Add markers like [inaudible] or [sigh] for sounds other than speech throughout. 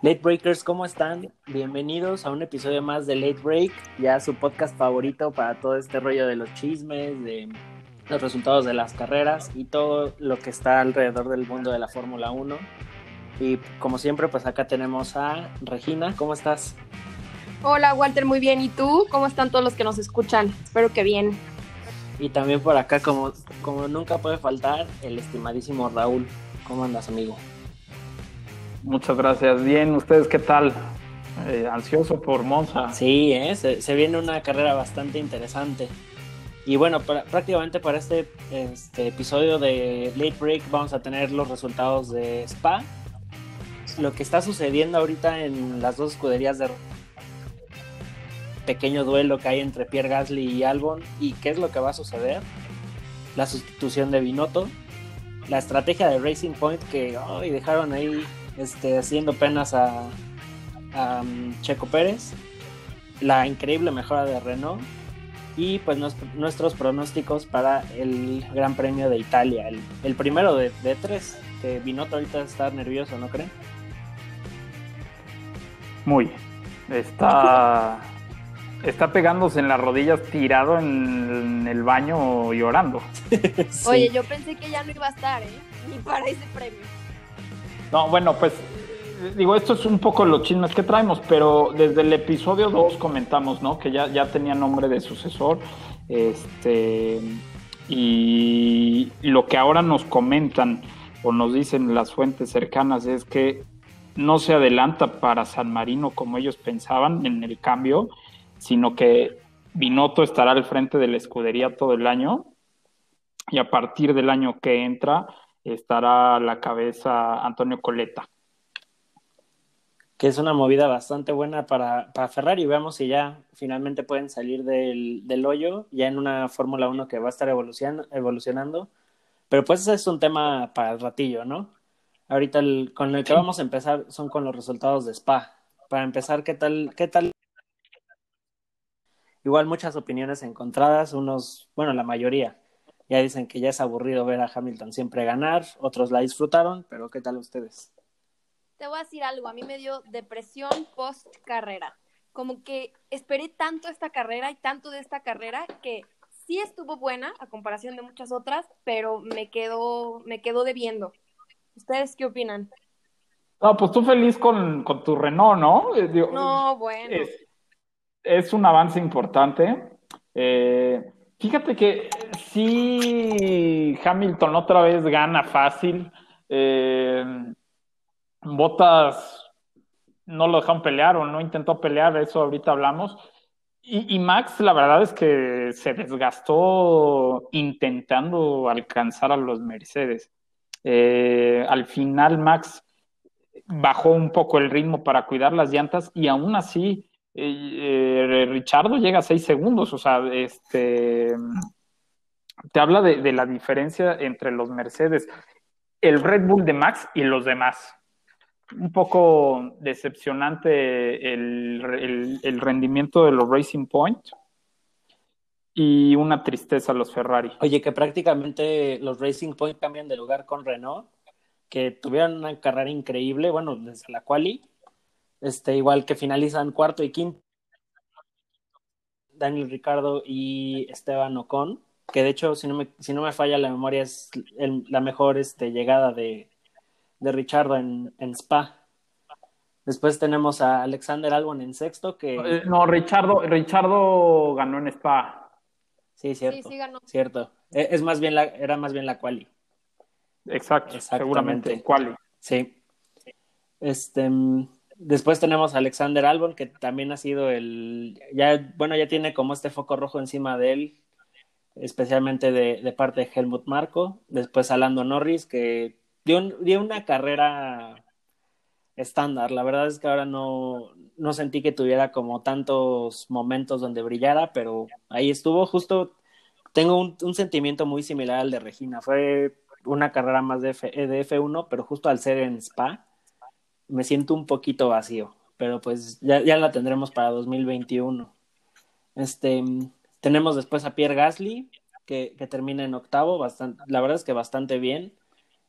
Late Breakers, ¿cómo están? Bienvenidos a un episodio más de Late Break, ya su podcast favorito para todo este rollo de los chismes, de los resultados de las carreras y todo lo que está alrededor del mundo de la Fórmula 1. Y como siempre, pues acá tenemos a Regina, ¿cómo estás? Hola Walter, muy bien. ¿Y tú? ¿Cómo están todos los que nos escuchan? Espero que bien. Y también por acá, como, como nunca puede faltar, el estimadísimo Raúl. ¿Cómo andas, amigo? Muchas gracias. Bien, ¿ustedes qué tal? Eh, ansioso por Monza. Sí, ¿eh? se, viene una carrera bastante interesante. Y bueno, prácticamente para este, este, episodio de Late Break vamos a tener los resultados de Spa. Lo que está sucediendo ahorita en las dos escuderías de pequeño duelo que hay entre Pierre Gasly y Albon y qué es lo que va a suceder. La sustitución de Binotto, la estrategia de Racing Point que dejaron ahí este, haciendo penas a, um, Checo Pérez, la increíble mejora de Renault y pues nuestros pronósticos para el Gran Premio de Italia, el, primero de, tres, que Binotto ahorita está nervioso, ¿no creen? Muy. Está, está pegándose en las rodillas tirado en, el baño llorando. Oye, [laughs] yo pensé que ya no iba a estar, ¿eh? Ni para ese premio. No, bueno, pues digo, esto es un poco los chismes que traemos, pero desde el episodio 2 comentamos, ¿no? Que ya, ya tenía nombre de sucesor. Este, y lo que ahora nos comentan o nos dicen las fuentes cercanas es que no se adelanta para San Marino como ellos pensaban en el cambio, sino que Binotto estará al frente de la escudería todo el año y a partir del año que entra estará a la cabeza Antonio Coleta. Que es una movida bastante buena para, para Ferrari. Veamos si ya finalmente pueden salir del, del hoyo, ya en una Fórmula 1 que va a estar evolucionando, evolucionando. Pero pues ese es un tema para el ratillo, ¿no? Ahorita con el que vamos a empezar son con los resultados de Spa. Para empezar, ¿qué tal, qué tal? Igual muchas opiniones encontradas, unos, bueno, la mayoría ya dicen que ya es aburrido ver a Hamilton siempre ganar, otros la disfrutaron, pero ¿qué tal ustedes? Te voy a decir algo, a mí me dio depresión post carrera. Como que esperé tanto esta carrera y tanto de esta carrera que sí estuvo buena a comparación de muchas otras, pero me quedó, me quedó debiendo. ¿Ustedes qué opinan? No, pues tú feliz con, tu Renault, ¿no? Eh, no, bueno. Es, un avance importante. Eh, Fíjate que sí, Hamilton otra vez gana fácil. Eh, Botas no lo dejaron pelear o no intentó pelear, eso ahorita hablamos. Y, Max, la verdad es que se desgastó intentando alcanzar a los Mercedes. Eh, al final, Max bajó un poco el ritmo para cuidar las llantas y aún así eh, Richardo llega a seis segundos, o sea, este te habla de, la diferencia entre los Mercedes, el Red Bull de Max y los demás. Un poco decepcionante el, el rendimiento de los Racing Point y una tristeza los Ferrari. Oye, que prácticamente los Racing Point cambian de lugar con Renault, que tuvieron una carrera increíble, bueno, desde la quali, este, igual que finalizan cuarto y quinto. Daniel Ricardo y Esteban Ocon, que de hecho, si no me, si no me falla la memoria, es la mejor este, llegada de, de Richardo en, en, Spa. Después tenemos a Alexander Albon en sexto, que... Eh, no, Richardo, Richardo ganó en Spa. Sí, cierto. Cierto. E, es más bien la, era más bien la quali. Exacto, seguramente, quali. Sí. Este, Después tenemos a Alexander Albon, que también ha sido el, ya, bueno, ya tiene como este foco rojo encima de él, especialmente de, parte de Helmut Marco. Después a Lando Norris, que dio, dio una carrera estándar. La verdad es que ahora no, no sentí que tuviera como tantos momentos donde brillara, pero ahí estuvo. Justo tengo un, un sentimiento muy similar al de Regina. Fue una carrera más de, F, de F1, pero justo al ser en Spa me siento un poquito vacío, pero pues ya, ya la tendremos para 2021. Este, tenemos después a Pierre Gasly, que, que termina en octavo, bastante, la verdad es que bastante bien.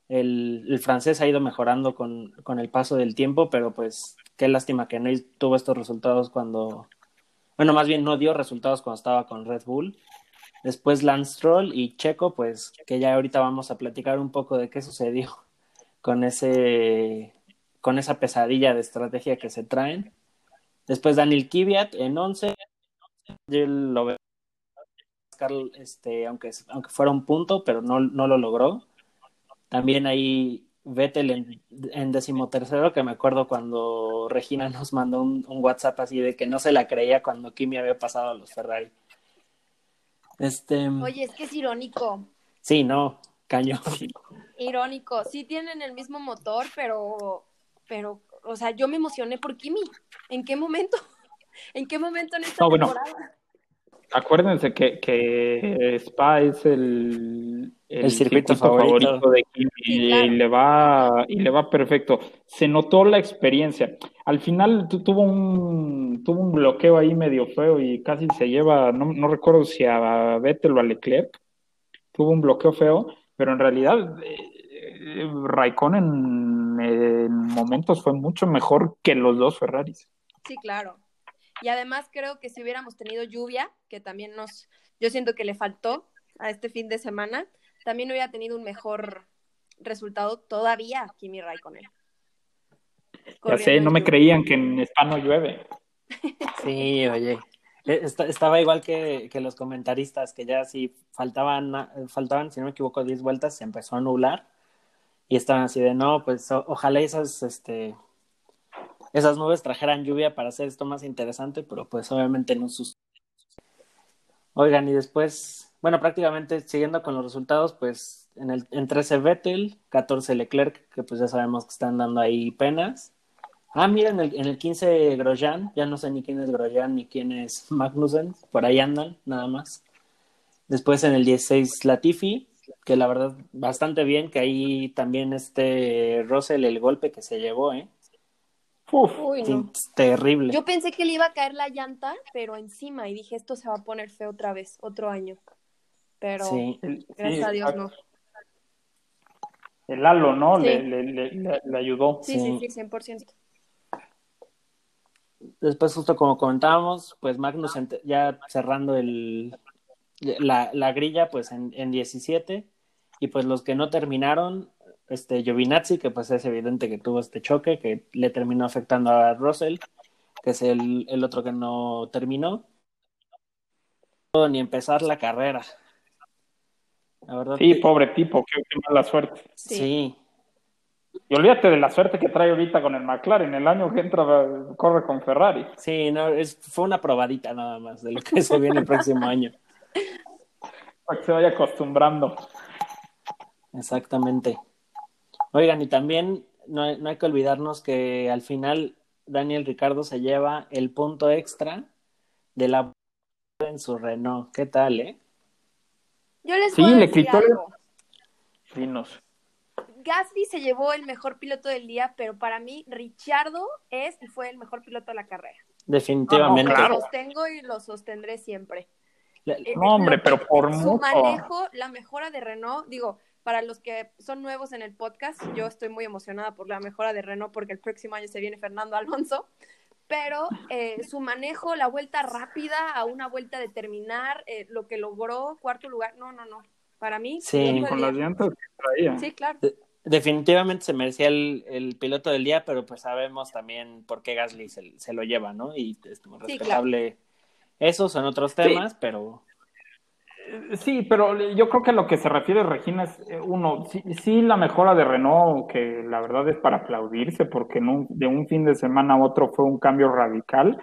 el, el francés ha ido mejorando con, con, el paso del tiempo, pero pues qué lástima que Neil tuvo estos resultados cuando, bueno, más bien no dio resultados cuando estaba con Red Bull. Después Lance Stroll y Checo, pues que ya ahorita vamos a platicar un poco de qué sucedió con ese con esa pesadilla de estrategia que se traen. Después Daniel Kiviat en 11. Yo lo veo este, aunque, aunque fuera un punto, pero no, no lo logró. También ahí Vettel en, en decimotercero, que me acuerdo cuando Regina nos mandó un, un, WhatsApp así de que no se la creía cuando Kimi había pasado a los Ferrari. Este... Oye, es que es irónico. Sí, no, cañón. Irónico. Sí tienen el mismo motor, pero, pero, o sea, yo me emocioné por Kimi. ¿En qué momento? [laughs] ¿En qué momento en esta no, temporada? Bueno, acuérdense que, que Spa es el, el, el circuito, circuito favorito. favorito. de Kimi sí, claro. y, le va, y le va perfecto. Se notó la experiencia. Al final tuvo un, tuvo un bloqueo ahí medio feo y casi se lleva, no, no recuerdo si a Vettel o a Leclerc, tuvo un bloqueo feo, pero en realidad eh, Raikkonen en, en momentos fue mucho mejor que los dos Ferraris. Sí, claro. Y además creo que si hubiéramos tenido lluvia, que también nos, yo siento que le faltó a este fin de semana, también hubiera tenido un mejor resultado todavía Kimi Raikkonen. Ya sé, no me creían que en Spa no llueve. [laughs] Sí, oye. Estaba igual que, que, los comentaristas, que ya si faltaban, faltaban, si no me equivoco, 10 vueltas, se empezó a nublar. Y estaban así de, no, pues ojalá esas, este, esas nubes trajeran lluvia para hacer esto más interesante, pero pues obviamente no sus. Oigan, y después, bueno, prácticamente siguiendo con los resultados, pues en, el, en 13 Vettel, 14 Leclerc, que pues ya sabemos que están dando ahí penas. Ah, mira, en el, en el 15 Grosjean, ya no sé ni quién es Grosjean ni quién es Magnussen, por ahí andan, nada más. Después en el 16 Latifi, que la verdad bastante bien, que ahí también este Russell el golpe que se llevó, ¿eh? Uf, Uy, no. terrible. Yo pensé que le iba a caer la llanta, pero encima, y dije, esto se va a poner feo otra vez, otro año. Pero sí. gracias sí, a Dios no. El halo, ¿no? Sí. Le, le, le, le, ayudó. Sí, sí, sí, 100%. Después, justo como comentábamos, pues Magnus ya cerrando el, la, la grilla, pues en, en 17. Y pues los que no terminaron, este Giovinazzi, que pues es evidente que tuvo este choque, que le terminó afectando a Russell, que es el, el otro que no terminó. Ni empezar la carrera. La verdad Sí, que- pobre tipo, qué, qué mala suerte. Sí. sí. Y olvídate de la suerte que trae ahorita con el McLaren. El año que entra corre con Ferrari. Sí, no, es, fue una probadita nada más de lo que se viene el próximo año. Para que se vaya acostumbrando. Exactamente. Oigan, y también no, hay- no hay que olvidarnos que al final Daniel Ricardo se lleva el punto extra de la en su Renault. ¿Qué tal, eh? Yo les Sí, voy a le decir quitó el- algo. Dinos. Gasly se llevó el mejor piloto del día, pero para mí Richardo es y fue el mejor piloto de la carrera. Definitivamente. No, claro. Lo sostengo y lo sostendré siempre. Eh, No, hombre, pero por su mucho. manejo, la mejora de Renault, digo, para los que son nuevos en el podcast, yo estoy muy emocionada por la mejora de Renault porque el próximo año se viene Fernando Alonso, pero eh, su manejo, la vuelta rápida a una vuelta de terminar, eh, lo que logró, cuarto lugar, no, no, no, para mí. Sí. con las llantas que traía. Sí, claro. Definitivamente se merecía el, el piloto del día, pero pues sabemos también por qué Gasly se, se lo lleva, ¿no? Y es muy Sí, respetable. Esos son otros temas, pero Sí, pero yo creo que a lo que se refiere Regina es, eh, uno, sí, sí la mejora de Renault, que la verdad es para aplaudirse, porque un- de un fin de semana a otro fue un cambio radical,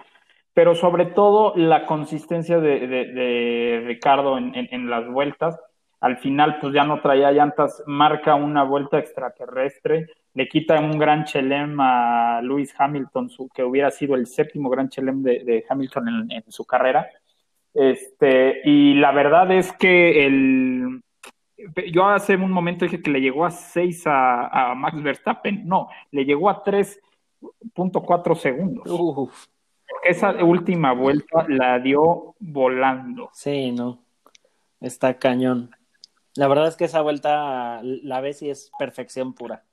pero sobre todo la consistencia de, de- de Ricardo en, en- en las vueltas. Al final, pues ya no traía llantas, marca una vuelta extraterrestre, le quita un gran chelem a Lewis Hamilton, su- que hubiera sido el séptimo gran chelem de, de Hamilton en- en su carrera. Este, y la verdad es que el, yo hace un momento dije que le llegó a 6 a, a Max Verstappen. No, le llegó a 3.4 segundos. uf, esa última vuelta la dio volando. sí, no. Está cañón. La verdad es que esa vuelta la ves y es perfección pura.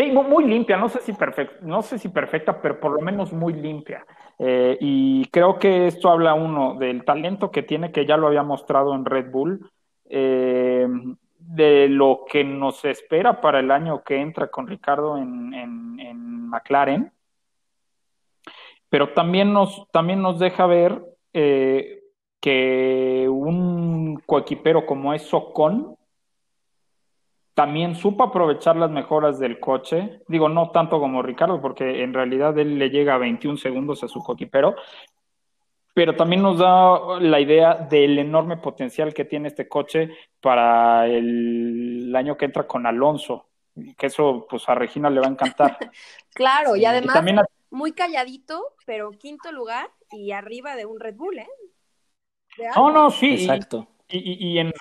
Sí, muy limpia, no sé si perfecta, no sé si perfecta, pero por lo menos muy limpia. Eh, y creo que esto habla uno del talento que tiene, que ya lo había mostrado en Red Bull, eh, de lo que nos espera para el año que entra con Ricardo en, en, McLaren, pero también nos, también nos deja ver eh, que un coequipero como es Ocon también supo aprovechar las mejoras del coche. Digo, no tanto como Ricardo, porque en realidad él le llega a 21 segundos a su coquipero, pero también nos da la idea del enorme potencial que tiene este coche para el, año que entra con Alonso. Que eso, pues a Regina le va a encantar. [laughs] claro, y además muy calladito, pero quinto lugar y arriba de un Red Bull, ¿eh? No, no, sí. Exacto. y, y, en,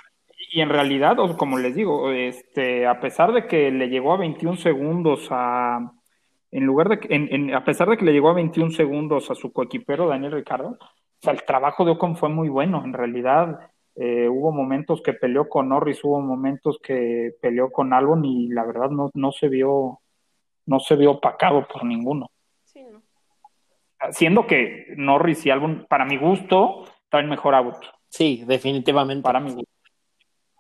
y en realidad, como les digo, este, a pesar de que le llegó a 21 segundos a, en lugar de, en, a pesar de que le llegó a 21 segundos a su coequipero Daniel Ricardo, o sea, el trabajo de Ocon fue muy bueno. En realidad, eh, hubo momentos que peleó con Norris, hubo momentos que peleó con Albon y la verdad no, no se vio, no se vio opacado por ninguno. Sí, ¿no? Siendo que Norris y Albon, para mi gusto, traen mejor auto. Sí, definitivamente. Para mi gusto.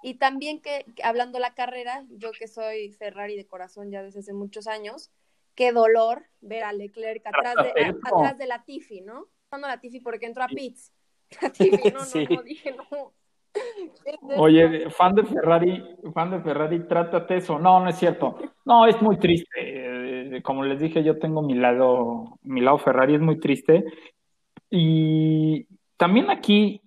Y también que, hablando la carrera, yo que soy Ferrari de corazón ya desde hace muchos años, qué dolor ver a Leclerc atrás de, atrás de la Tiffy, ¿no? Cuando la Tiffy porque entró a pits. [laughs] La Tiffy, [laughs] no, no, no, dije no. Oye, fan de Ferrari, fan de Ferrari, trátate eso. No, no es cierto. No, es muy triste. Eh, como les dije, yo tengo mi lado, mi lado Ferrari es muy triste. Y también aquí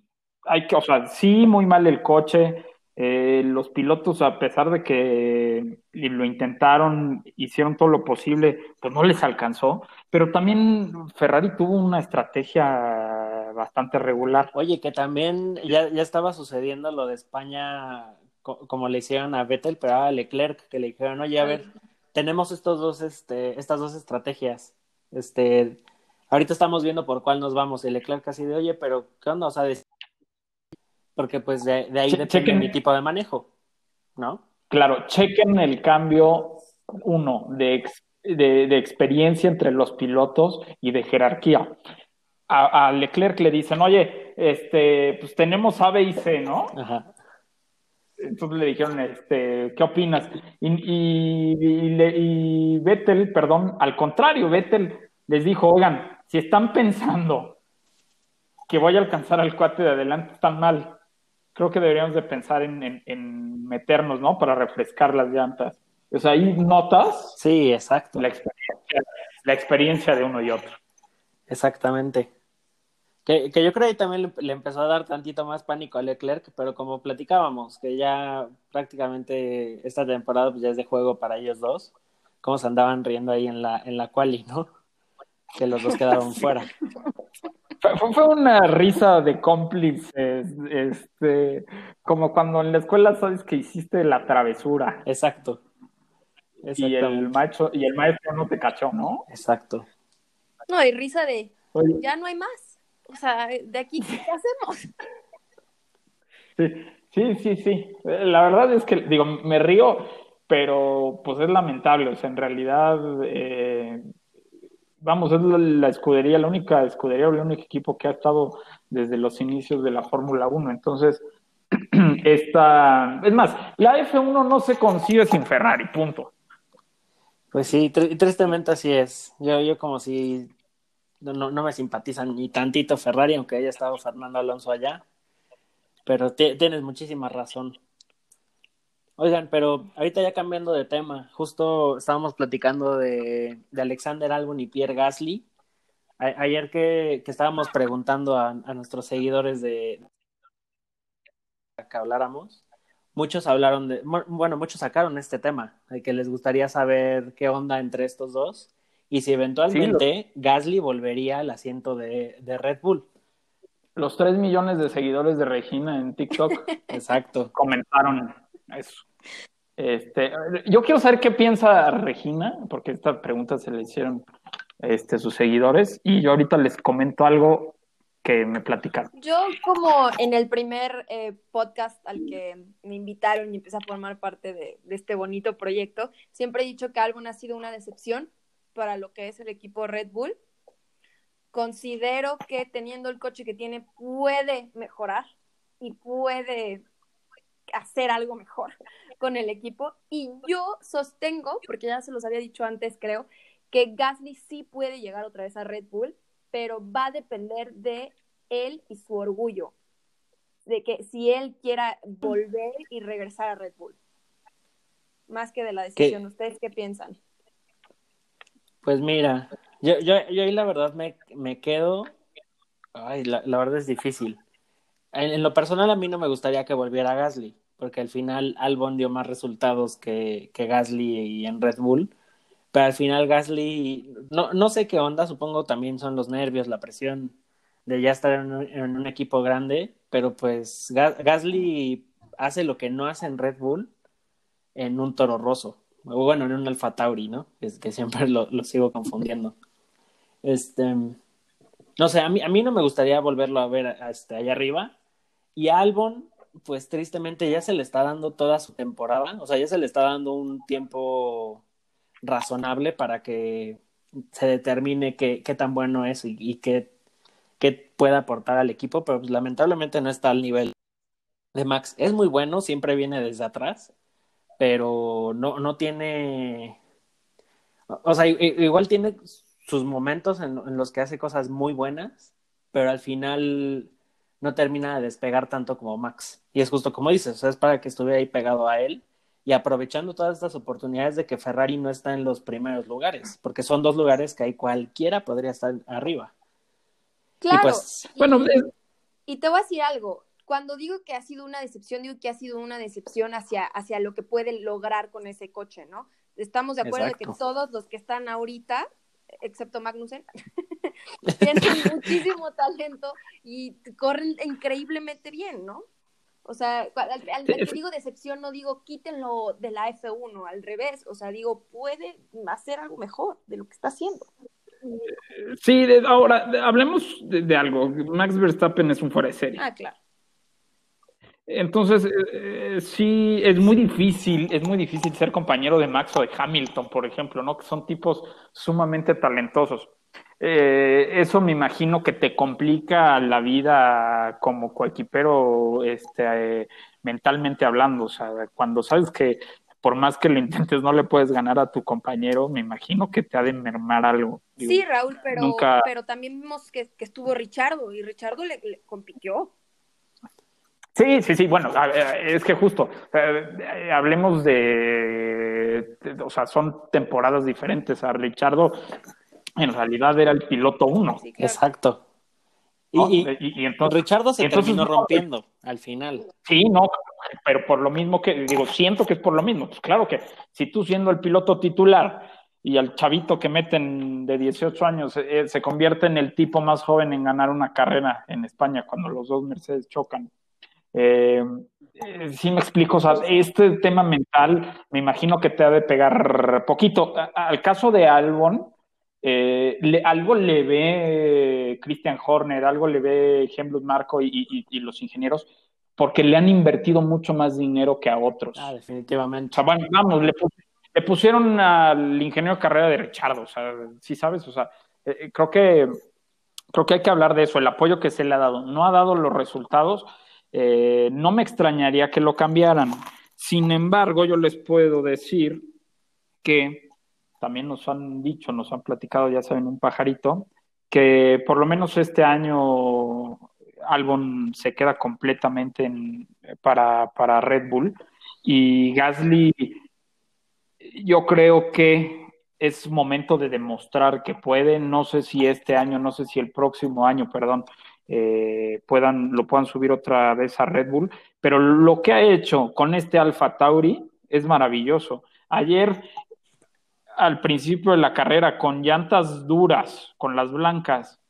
hay que, o sea, sí, muy mal el coche. Eh, los pilotos, a pesar de que lo intentaron, hicieron todo lo posible, pues no les alcanzó. Pero también Ferrari tuvo una estrategia bastante regular. Oye, que también ya, ya estaba sucediendo lo de España, como le hicieron a Vettel, pero a Leclerc, que le dijeron, oye, a ver, tenemos estos dos, este, estas dos estrategias. Este, ahorita estamos viendo por cuál nos vamos. Y Leclerc así de, oye, pero ¿qué onda? O sea, porque pues de, ahí depende mi tipo de manejo, ¿no? Claro, chequen el cambio, uno, de, de, experiencia entre los pilotos y de jerarquía. A, Leclerc le dicen, oye, este, pues tenemos A, B y C, ¿no? Ajá. Entonces le dijeron, este, ¿qué opinas? Y, y, y, y Vettel, perdón, al contrario, Vettel les dijo, oigan, si están pensando que voy a alcanzar al cuate de adelante, están mal creo que deberíamos de pensar en, meternos, ¿no? Para refrescar las llantas. O sea, ahí notas. Sí, exacto. La experiencia, la experiencia de uno y otro. Exactamente. Que, que yo creo que también le, empezó a dar tantito más pánico a Leclerc, pero como platicábamos, que ya prácticamente esta temporada pues ya es de juego para ellos dos, cómo se andaban riendo ahí en la, en la quali, ¿no? Que los dos quedaron [laughs] fuera. Fue, una risa de cómplices, este, como cuando en la escuela sabes que hiciste la travesura. Exacto. Y el maestro, y el maestro no te cachó, ¿no? Exacto. No, hay risa de ya no hay más. O sea, de aquí, ¿qué [laughs] hacemos? Sí, sí, sí, sí. La verdad es que, digo, me río, pero pues es lamentable. O sea, en realidad, eh, vamos, es la, escudería, la única escudería o el único equipo que ha estado desde los inicios de la Fórmula 1. Entonces, [clears throat] esta, es más, la F1 no se consigue sin Ferrari, punto. Pues sí, tristemente así es. Yo, como si no, no me simpatizan ni tantito Ferrari, aunque haya estado Fernando Alonso allá. Pero tienes muchísima razón. Oigan, pero ahorita ya cambiando de tema, justo estábamos platicando de, Alexander Albon y Pierre Gasly. ayer que, estábamos preguntando a, nuestros seguidores de que habláramos, muchos hablaron de, bueno, muchos sacaron este tema, de que les gustaría saber qué onda entre estos dos y si eventualmente Gasly volvería al asiento de, de Red Bull. Los tres millones de seguidores de Regina en TikTok. [laughs] Exacto. Comentaron eso. Este, yo quiero saber qué piensa Regina, porque esta pregunta se le hicieron este, sus seguidores, y yo ahorita les comento algo que me platicaron. Yo como en el primer eh, podcast al que me invitaron y empecé a formar parte de, este bonito proyecto, siempre he dicho que Albon ha sido una decepción para lo que es el equipo Red Bull. Considero que teniendo el coche que tiene puede mejorar y puede hacer algo mejor con el equipo. Y yo sostengo, porque ya se los había dicho antes, creo, que Gasly sí puede llegar otra vez a Red Bull, pero va a depender de él y su orgullo, de que si él quiera volver y regresar a Red Bull, más que de la decisión. ¿Ustedes qué piensan? Pues mira, yo, yo, yo ahí la verdad me, me quedo, ay, la, la verdad es difícil. En, en, lo personal a mí no me gustaría que volviera Gasly, porque al final Albon dio más resultados que, Gasly y en Red Bull pero al final Gasly, no, no sé qué onda, supongo también son los nervios, la presión de ya estar en un, equipo grande, pero pues Gasly hace lo que no hace en Red Bull en un Toro Rosso, o bueno, en un Alfa Tauri, ¿no? Es que siempre lo, sigo confundiendo. Este, no sé, a mí, a mí no me gustaría volverlo a ver hasta allá arriba. Y Albon, pues tristemente ya se le está dando toda su temporada, o sea, ya se le está dando un tiempo razonable para que se determine qué, qué tan bueno es y, qué, qué, puede aportar al equipo, pero pues, lamentablemente no está al nivel de Max. Es muy bueno, siempre viene desde atrás, pero no, no tiene, o sea, igual tiene sus momentos en, en los que hace cosas muy buenas, pero al final no termina de despegar tanto como Max. Y es justo como dices, o sea, es para que estuviera ahí pegado a él y aprovechando todas estas oportunidades de que Ferrari no está en los primeros lugares, porque son dos lugares que ahí cualquiera podría estar arriba. Claro. Y, pues, y, bueno, y te voy a decir algo. Cuando digo que ha sido una decepción, digo que ha sido una decepción hacia, hacia lo que puede lograr con ese coche, ¿no? Estamos de acuerdo Exacto. de que todos los que están ahorita, excepto Magnussen, [laughs] tienen [laughs] muchísimo talento y corren increíblemente bien, ¿no? O sea, al, al, al que digo decepción no digo quítenlo de la F1, al revés, o sea, digo, puede hacer algo mejor de lo que está haciendo. Sí, de, ahora hablemos de, de, algo. Max Verstappen es un fuera de serie. Ah, claro. Entonces, eh, sí, es muy difícil, es muy difícil ser compañero de Max o de Hamilton, por ejemplo, ¿no? Que son tipos sumamente talentosos. Eh, eso me imagino que te complica la vida como coequipero este, eh, mentalmente hablando. O sea, cuando sabes que por más que lo intentes no le puedes ganar a tu compañero, me imagino que te ha de mermar algo. Digo, sí, Raúl, pero, nunca... pero también vimos que, que, estuvo Richardo y Richardo le, le compitió. Sí, sí, sí, bueno, es que justo, eh, hablemos de, de, o sea, son temporadas diferentes. A Richardo en realidad era el piloto uno. Sí, claro. Exacto. Y, ¿no? y, y, y, entonces, Richardo se entonces, terminó rompiendo no, al final. Sí, no, pero por lo mismo que, digo, siento que es por lo mismo. Pues claro que si tú siendo el piloto titular y al chavito que meten de 18 años eh, se convierte en el tipo más joven en ganar una carrera en España cuando los dos Mercedes chocan. Eh, eh, sí me explico, o sea, este tema mental me imagino que te ha de pegar poquito. Al caso de Albon, eh, le, algo le ve Christian Horner, algo le ve Hemblud Marco y, y, y, los ingenieros, porque le han invertido mucho más dinero que a otros. Ah, definitivamente. O sea, bueno, vamos, le, le, pusieron al ingeniero de carrera de Richardo, o sea, sí sabes, o sea, eh, creo que creo que hay que hablar de eso, el apoyo que se le ha dado. No ha dado los resultados, eh, no me extrañaría que lo cambiaran. Sin embargo, yo les puedo decir que también nos han dicho, nos han platicado, ya saben, un pajarito, que por lo menos este año Albon se queda completamente en, para, para Red Bull. Y Gasly, yo creo que es momento de demostrar que puede, no sé si este año, no sé si el próximo año, perdón, eh, puedan, lo puedan subir otra vez a Red Bull, pero lo que ha hecho con este Alfa Tauri es maravilloso. Ayer al principio de la carrera con llantas duras, con las blancas,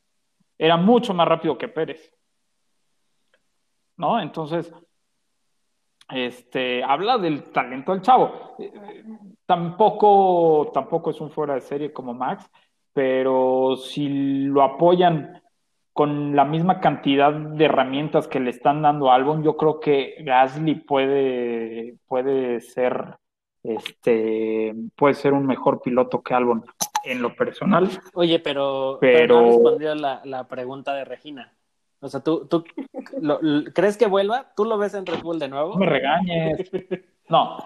era mucho más rápido que Pérez. ¿No? Entonces, este, habla del talento del chavo. Tampoco, tampoco es un fuera de serie como Max, pero si lo apoyan con la misma cantidad de herramientas que le están dando a Albon, yo creo que Gasly puede, puede ser este puede ser un mejor piloto que Albon en lo personal. Oye, pero, pero... no respondió la, la, pregunta de Regina. O sea, ¿tú, tú crees que vuelva? ¿Tú lo ves en Red Bull de nuevo? No me regañes. [laughs] No,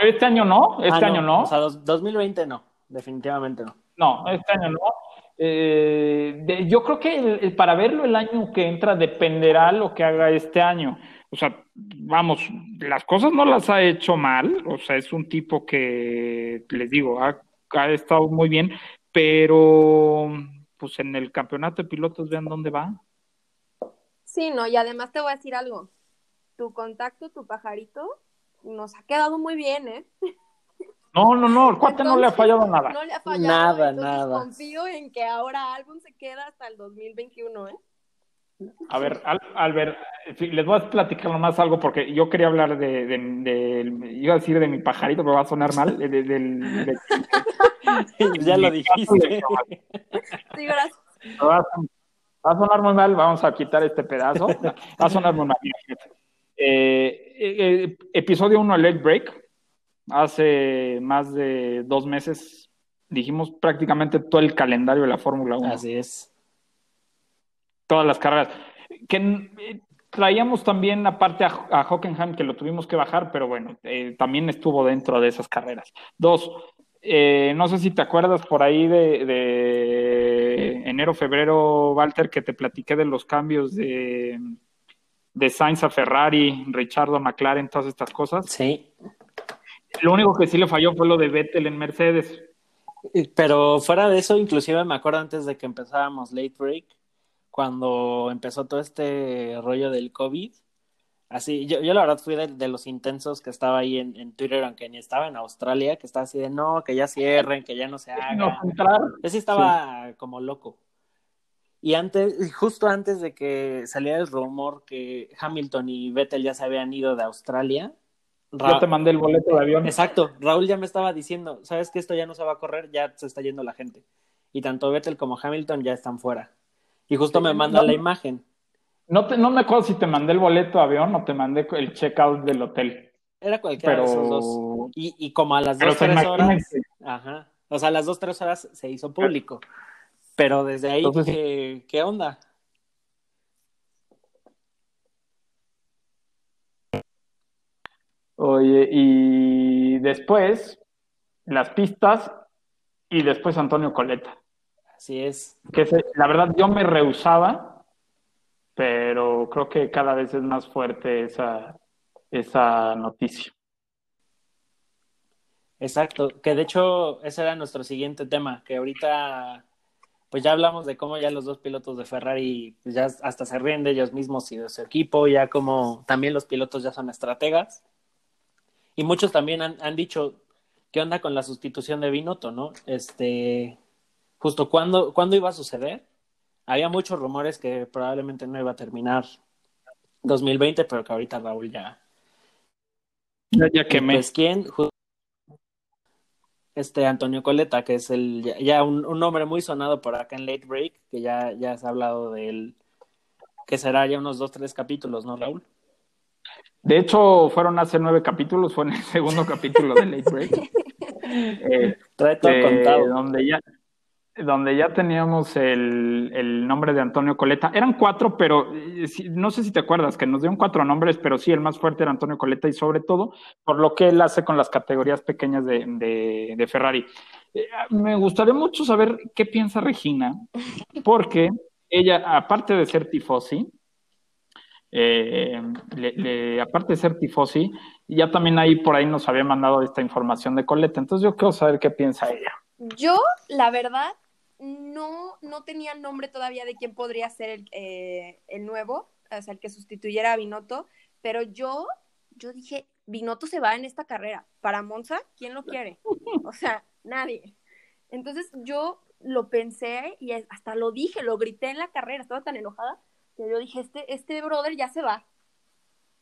este año no, este ah, año no. O sea, 2020 no, definitivamente no. No, este año no. Eh, yo creo que para verlo el año que entra dependerá lo que haga este año. O sea, vamos, las cosas no las ha hecho mal. O sea, es un tipo que, les digo, ha, ha estado muy bien, pero pues en el campeonato de pilotos vean dónde va. Sí, no, y además te voy a decir algo. Tu contacto, tu pajarito, nos ha quedado muy bien, ¿eh? No, no, no, el cuate no le ha fallado nada. No le ha fallado. Nada, nada. Confío en que ahora Álbum se queda hasta el 2021, ¿eh? A ver, Albert, les voy a platicar nomás algo porque yo quería hablar de, de, iba a decir de mi pajarito, pero va a sonar mal, de, [laughs] ya lo dijiste. Sí, gracias. Va a, sonar muy mal, vamos a quitar este pedazo. Va a sonar muy mal. Eh, eh, episodio 1, Late Break, hace más de dos meses dijimos prácticamente todo el calendario de la Fórmula 1. Así es. Todas las carreras. Que eh, traíamos también aparte a, a, Hockenheim que lo tuvimos que bajar, pero bueno, eh, también estuvo dentro de esas carreras. Dos, eh, no sé si te acuerdas por ahí de, de enero, febrero, Walter, que te platiqué de los cambios de, de Sainz a Ferrari, Richardo a McLaren, todas estas cosas. Sí. Lo único que sí le falló fue lo de Vettel en Mercedes. Pero fuera de eso, inclusive me acuerdo antes de que empezábamos Late Break, cuando empezó todo este rollo del COVID. Así, yo, yo la verdad fui de, los intensos que estaba ahí en, en, Twitter, aunque ni estaba en Australia, que estaba así de no, que ya cierren, que ya no se haga. [laughs] No, yo sí estaba como loco. Y antes, justo antes de que saliera el rumor que Hamilton y Vettel ya se habían ido de Australia, yo te mandé el boleto de avión. Exacto, Raúl ya me estaba diciendo, sabes que esto ya no se va a correr, ya se está yendo la gente. Y tanto Vettel como Hamilton ya están fuera. Y justo me manda la imagen. No, te, no me acuerdo si te mandé el boleto de avión o te mandé el checkout del hotel. Era cualquiera de esos dos. Y, y como a las dos, tres horas. Ajá. O sea, a las dos, tres horas se hizo público. Pero desde ahí, ¿qué, ¿qué onda? Oye, y después las pistas y después Antonio Coleta. Así es. Que la verdad yo me rehusaba, pero creo que cada vez es más fuerte esa, esa noticia. Exacto, que de hecho ese era nuestro siguiente tema, que ahorita pues ya hablamos de cómo ya los dos pilotos de Ferrari pues ya hasta se ríen de ellos mismos y de su equipo, ya como también los pilotos ya son estrategas. Y muchos también han, han dicho, ¿qué onda con la sustitución de Binotto, no? Este, justo cuándo, ¿cuándo iba a suceder? Había muchos rumores que probablemente no iba a terminar 2020, pero que ahorita Raúl ya... Ya, ya quemé. Pues, ¿quién? Este Antonio Coleta, que es el ya, un, un, nombre muy sonado por acá en Late Break, que ya, ya se ha hablado de él, que será ya unos dos, tres capítulos, ¿no, Raúl? De hecho, fueron hace nueve capítulos, fue en el segundo [laughs] capítulo de Late Break. eh, todo contado. Donde ya, donde ya teníamos el, el, nombre de Antonio Coleta. Eran cuatro, pero eh, no sé si te acuerdas que nos dieron cuatro nombres, pero sí, el más fuerte era Antonio Coleta y sobre todo por lo que él hace con las categorías pequeñas de, de, de Ferrari. Eh, me gustaría mucho saber qué piensa Regina, [laughs] porque ella, aparte de ser tifosi, eh, le, aparte de ser tifosi, ya también ahí por ahí nos había mandado esta información de Coleta. Entonces yo quiero saber qué piensa ella. Yo, la verdad, no, no tenía nombre todavía de quién podría ser el, eh, el nuevo, o sea, el que sustituyera a Binotto, pero yo, yo dije, Binotto se va en esta carrera. Para Monza, ¿quién lo quiere? [laughs] O sea, nadie. Entonces yo lo pensé y hasta lo dije, lo grité en la carrera, estaba tan enojada yo dije, este, este brother ya se va.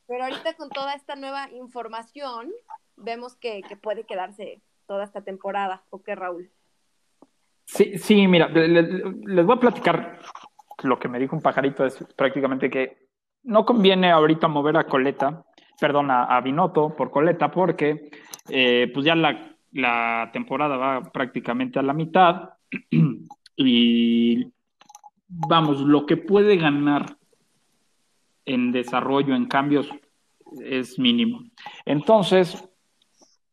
Pero ahorita con toda esta nueva información, vemos que, que puede quedarse toda esta temporada, ¿o qué, Raúl? Sí, sí, mira, les, voy a platicar lo que me dijo un pajarito es prácticamente que no conviene ahorita mover a Coleta, perdón, a, Binotto por Coleta, porque eh, pues ya la, la temporada va prácticamente a la mitad [clears throat] y vamos, lo que puede ganar en desarrollo, en cambios, es mínimo. Entonces,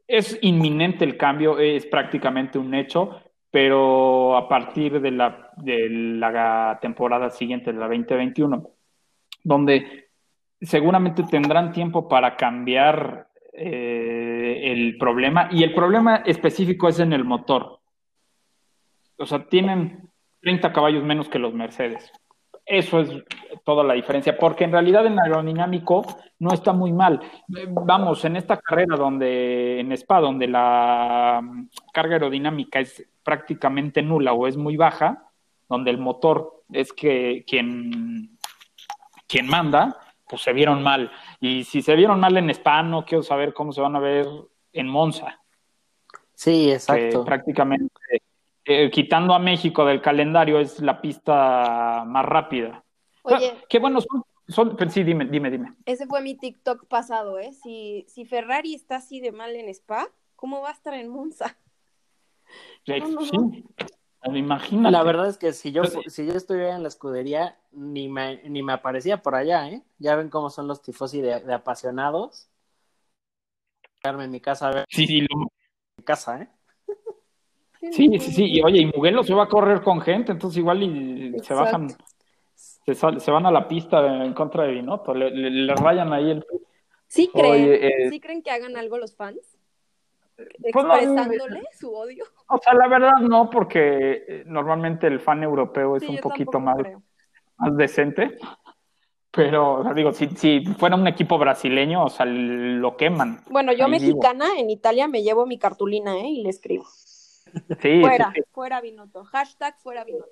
es inminente el cambio, es prácticamente un hecho, pero a partir de la, de la temporada siguiente, de la 2021, donde seguramente tendrán tiempo para cambiar eh, el problema, y el problema específico es en el motor. O sea, tienen 30 caballos menos que los Mercedes. Eso es toda la diferencia, porque en realidad en aerodinámico no está muy mal. Vamos, en esta carrera donde, en Spa, donde la mm, carga aerodinámica es prácticamente nula o es muy baja, donde el motor es que quien, quien manda, pues se vieron mal. Y si se vieron mal en Spa, no quiero saber cómo se van a ver en Monza. Sí, exacto. prácticamente eh, quitando a México del calendario, es la pista más rápida. Oye. qué bueno, son, sí, dime, dime, dime. Ese fue mi TikTok pasado, ¿eh? Si, si Ferrari está así de mal en Spa, ¿cómo va a estar en Monza? Sí, me imagino. La verdad es que si yo, si yo estuviera en la escudería, ni me, ni me aparecía por allá, ¿eh? Ya ven cómo son los tifosi de, de apasionados. Quedarme en mi casa a ver. Sí, sí, Mi casa, ¿eh? Sí, sí, sí. Y oye, y Muguelo se va a correr con gente, entonces igual y se bajan, se, se, van a la pista en contra de Binotto, le, rayan ahí el. ¿Sí creen, eh, ¿Sí creen que hagan algo los fans? Pues expresándole su odio. O sea, la verdad no, porque eh, normalmente el fan europeo es un poquito más, más decente. Pero, digo, si, si fuera un equipo brasileño, o sea, lo queman. Bueno, yo mexicana en Italia me llevo mi cartulina, ¿eh? Y le escribo. Fuera, fuera Binotto. Hashtag fuera Binotto.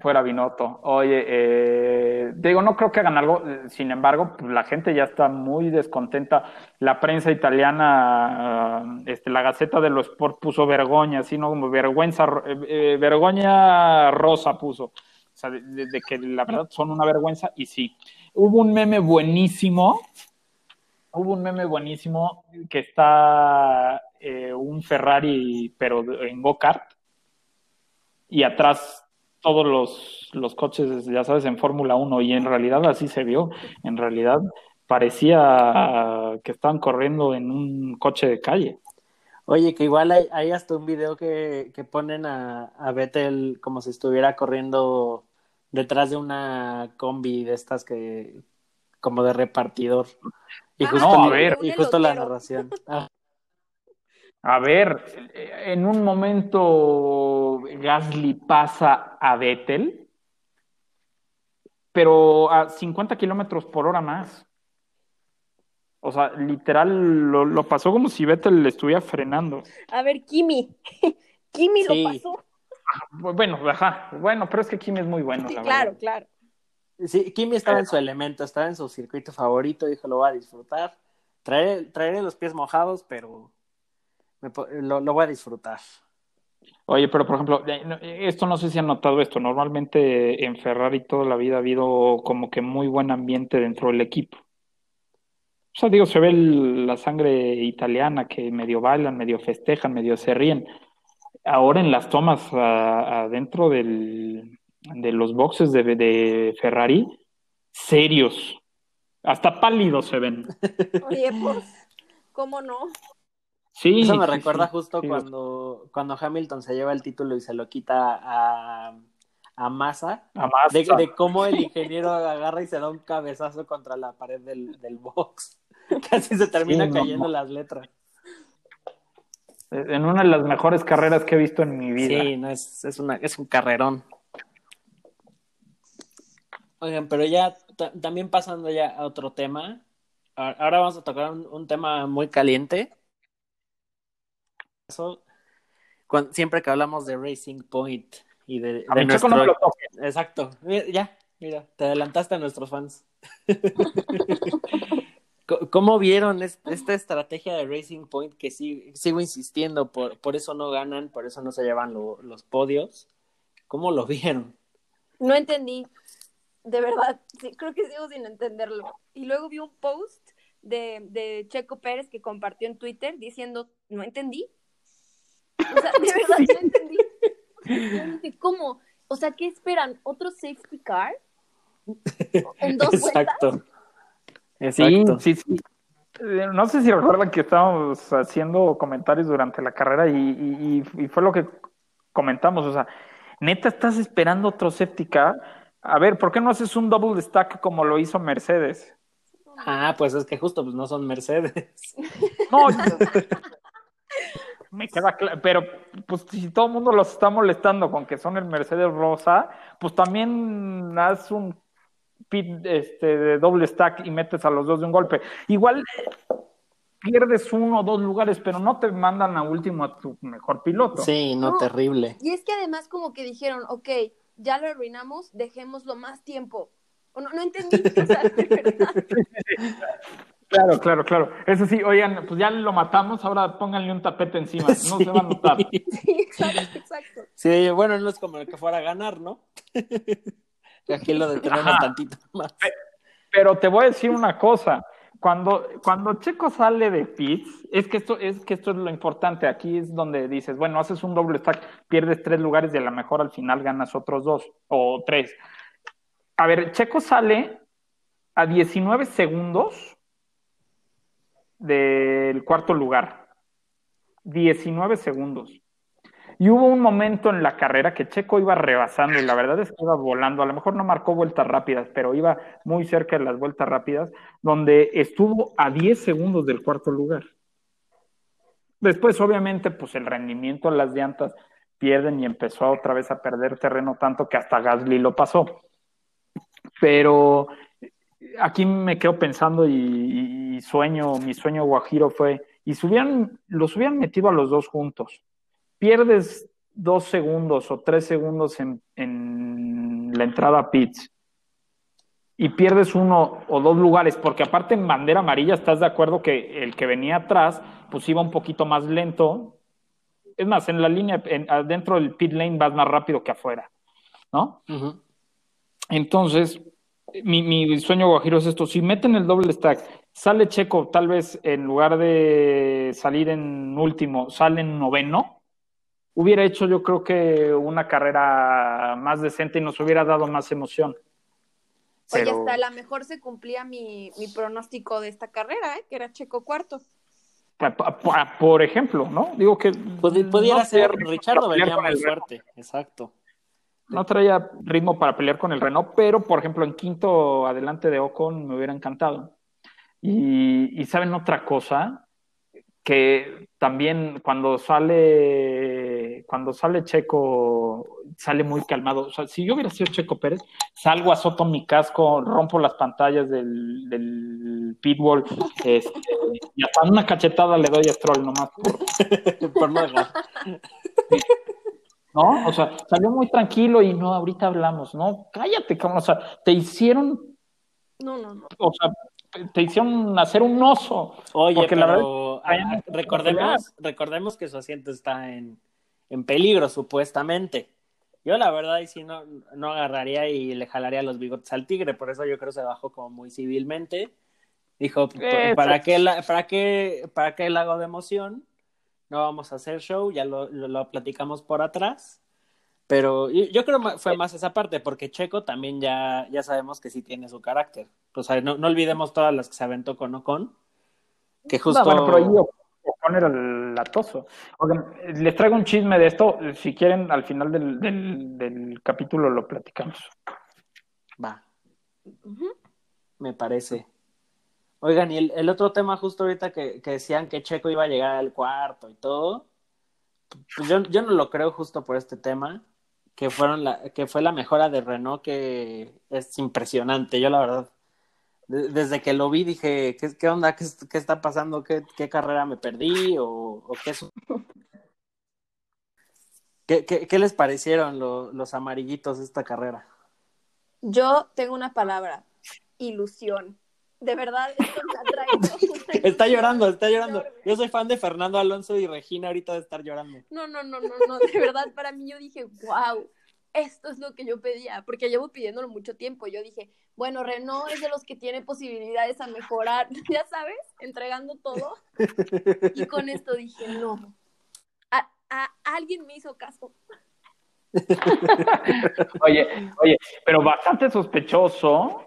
Fuera Binotto. Oye, eh, digo, no creo que hagan algo, sin embargo, pues, la gente ya está muy descontenta. La prensa italiana, este, la Gaceta de los Sport puso vergüenza, así, ¿no? Como vergüenza, eh, vergüenza rosa puso. O sea, de, que la verdad son una vergüenza y sí. Hubo un meme buenísimo, hubo un meme buenísimo que está eh, un Ferrari, pero en go-kart, y atrás todos los, los coches, ya sabes, en Fórmula 1, y en realidad así se vio, en realidad parecía que estaban corriendo en un coche de calle. Oye, que igual hay, hasta un video que, que ponen a, a Vettel como si estuviera corriendo detrás de una combi de estas que como de repartidor. Y justo, ver. Y justo la narración. Ah. A ver, en un momento Gasly pasa a Vettel, pero a 50 kilómetros por hora más. O sea, literal, lo, pasó como si Vettel le estuviera frenando. A ver, Kimi. [laughs] Kimi lo pasó. Bueno, ajá. Bueno, pero es que Kimi es muy bueno. Sí, claro, claro. Sí, Kimi estaba en su elemento, estaba en su circuito favorito, dijo, lo va a disfrutar. Traeré, traeré los pies mojados, pero lo, voy a disfrutar. Oye, pero por ejemplo, esto no sé si han notado esto. Normalmente en Ferrari toda la vida ha habido como que muy buen ambiente dentro del equipo. O sea, digo, se ve la sangre italiana que medio bailan, medio festejan, medio se ríen. Ahora en las tomas adentro del, de los boxes de, de Ferrari, serios. Hasta pálidos se ven. [laughs] Oye, pues, ¿cómo no? Sí, Eso me recuerda justo cuando, cuando Hamilton se lleva el título y se lo quita a, a Massa. De, cómo el ingeniero agarra y se da un cabezazo contra la pared del, del box. [laughs] Casi se termina cayendo las letras. En una de las mejores carreras que he visto en mi vida. Sí, no, es, es, una, es un carrerón. Oigan, pero ya también pasando ya a otro tema. Ahora vamos a tocar un tema muy caliente siempre que hablamos de Racing Point y de, nuestro... Exacto, ya, mira, te adelantaste a nuestros fans. [laughs] ¿Cómo vieron esta estrategia de Racing Point que sigo insistiendo, por, por eso no ganan, por eso no se llevan los podios? ¿Cómo lo vieron? No entendí. De verdad, [laughs] sí, creo que sigo sin entenderlo. Y luego vi un post de, de Checo Pérez que compartió en Twitter diciendo, no entendí. O sea, [laughs] de verdad no entendí. Yo dije, ¿cómo? O sea, ¿qué esperan? ¿Otro safety car? ¿En dos vueltas? Exacto. Sí, Exacto. sí, sí. Eh, No sé si recuerdan que estábamos haciendo comentarios durante la carrera y, y- y- y fue lo que comentamos. O sea, neta, estás esperando otro safety car. A ver, ¿por qué no haces un double stack como lo hizo Mercedes? Ah, pues es que justo pues no son Mercedes. No, [laughs] me queda claro, pero pues si todo el mundo los está molestando con que son el Mercedes Rosa, pues también haz un pit este, de doble stack y metes a los dos de un golpe. Igual pierdes uno o dos lugares, pero no te mandan a último a tu mejor piloto. Sí, no, No. terrible. Y es que además como que dijeron, ok, ya lo arruinamos, dejémoslo más tiempo. O no, no entendí, o sea, [laughs] de verdad. Claro, claro, claro. Eso sí, oigan, pues ya lo matamos, ahora pónganle un tapete encima, no se va a notar. Sí, [laughs] exacto, exacto. Sí, bueno, no es como el que fuera a ganar, ¿no? [laughs] Aquí lo detenemos Ajá. tantito más. Pero te voy a decir una cosa. Cuando, cuando Checo sale de pits, es que esto es que esto es lo importante. Aquí es donde dices, bueno, haces un doble stack, pierdes tres lugares y a lo mejor al final ganas otros dos o tres. A ver, Checo sale a 19 segundos del cuarto lugar. 19 segundos. Y hubo un momento en la carrera que Checo iba rebasando y la verdad es que iba volando. A lo mejor no marcó vueltas rápidas, pero iba muy cerca de las vueltas rápidas, donde estuvo a 10 segundos del cuarto lugar. Después, obviamente, pues el rendimiento las llantas pierden y empezó otra vez a perder terreno tanto que hasta Gasly lo pasó. Pero aquí me quedo pensando y, sueño, mi sueño guajiro fue, y si hubieran, los hubieran metido a los dos juntos, pierdes dos segundos o tres segundos en, en la entrada a pits y pierdes uno o dos lugares, porque aparte en bandera amarilla estás de acuerdo que el que venía atrás pues iba un poquito más lento. Es más, en la línea, en, adentro del pit lane vas más rápido que afuera, ¿no? Entonces, mi, mi sueño guajiro es esto, si meten el doble stack, sale Checo tal vez en lugar de salir en último, sale en noveno, hubiera hecho yo creo que una carrera más decente y nos hubiera dado más emoción. Oye, Pero- hasta a lo mejor se cumplía mi, mi pronóstico de esta carrera, ¿eh? que era Checo cuarto. Por ejemplo, ¿no? Digo que Pudi- pudiera no ser, Richardo venía con muy fuerte, exacto. No traía ritmo para pelear con el Renault, pero por ejemplo en quinto adelante de Ocon me hubiera encantado. Y, y saben otra cosa, que también cuando sale, cuando sale Checo, sale muy calmado. O sea, si yo hubiera sido Checo Pérez, salgo, azoto mi casco, rompo las pantallas del, del pitbull, [laughs] este, y hasta una cachetada le doy a Stroll nomás por, [laughs] Por no. O sea, salió muy tranquilo y no, ahorita hablamos, ¿no? Cállate, cabrón, o sea, te hicieron, No, no, no. o sea, te hicieron hacer un oso. Oye, Porque la pero verdad- ah, recordemos, recordemos que su asiento está en, en peligro, supuestamente. Yo la verdad y si no, no agarraría y le jalaría los bigotes al tigre, por eso yo creo que se bajó como muy civilmente. Dijo, Eso. ¿para qué, la- para, qué, ¿para qué el hago de emoción? No vamos a hacer show, ya lo, lo, lo platicamos por atrás. Pero yo, creo que fue más esa parte, porque Checo también ya, ya sabemos que sí tiene su carácter. O sea, no, no olvidemos todas las que se aventó con Ocon. Que justo. No, bueno, pero Ocon era el latoso. Oigan, les traigo un chisme de esto, si quieren, al final del, del, del capítulo lo platicamos. Va, me parece. Oigan, y el, el otro tema justo ahorita que, que decían que Checo iba a llegar al cuarto y todo, pues yo, yo no lo creo justo por este tema, que fueron la, que fue la mejora de Renault que es impresionante. Yo la verdad, desde que lo vi dije, ¿qué, qué onda? ¿Qué, qué está pasando? ¿Qué, qué carrera me perdí? ¿O, o [laughs] qué, ¿Qué, qué, les parecieron lo- los amarillitos de esta carrera? Yo tengo una palabra, ilusión. De verdad, esto me ha [laughs] Está llorando, está llorando. enorme. Yo soy fan de Fernando Alonso y Regina ahorita de estar llorando. No, no, no, no, no, de verdad, para mí yo dije, wow, esto es lo que yo pedía, porque llevo pidiéndolo mucho tiempo. Yo dije, bueno, Renault es de los que tiene posibilidades a mejorar, [laughs] ya sabes, entregando todo. [laughs] Y con esto dije, no, a, a alguien me hizo caso. [laughs] oye, oye, pero bastante sospechoso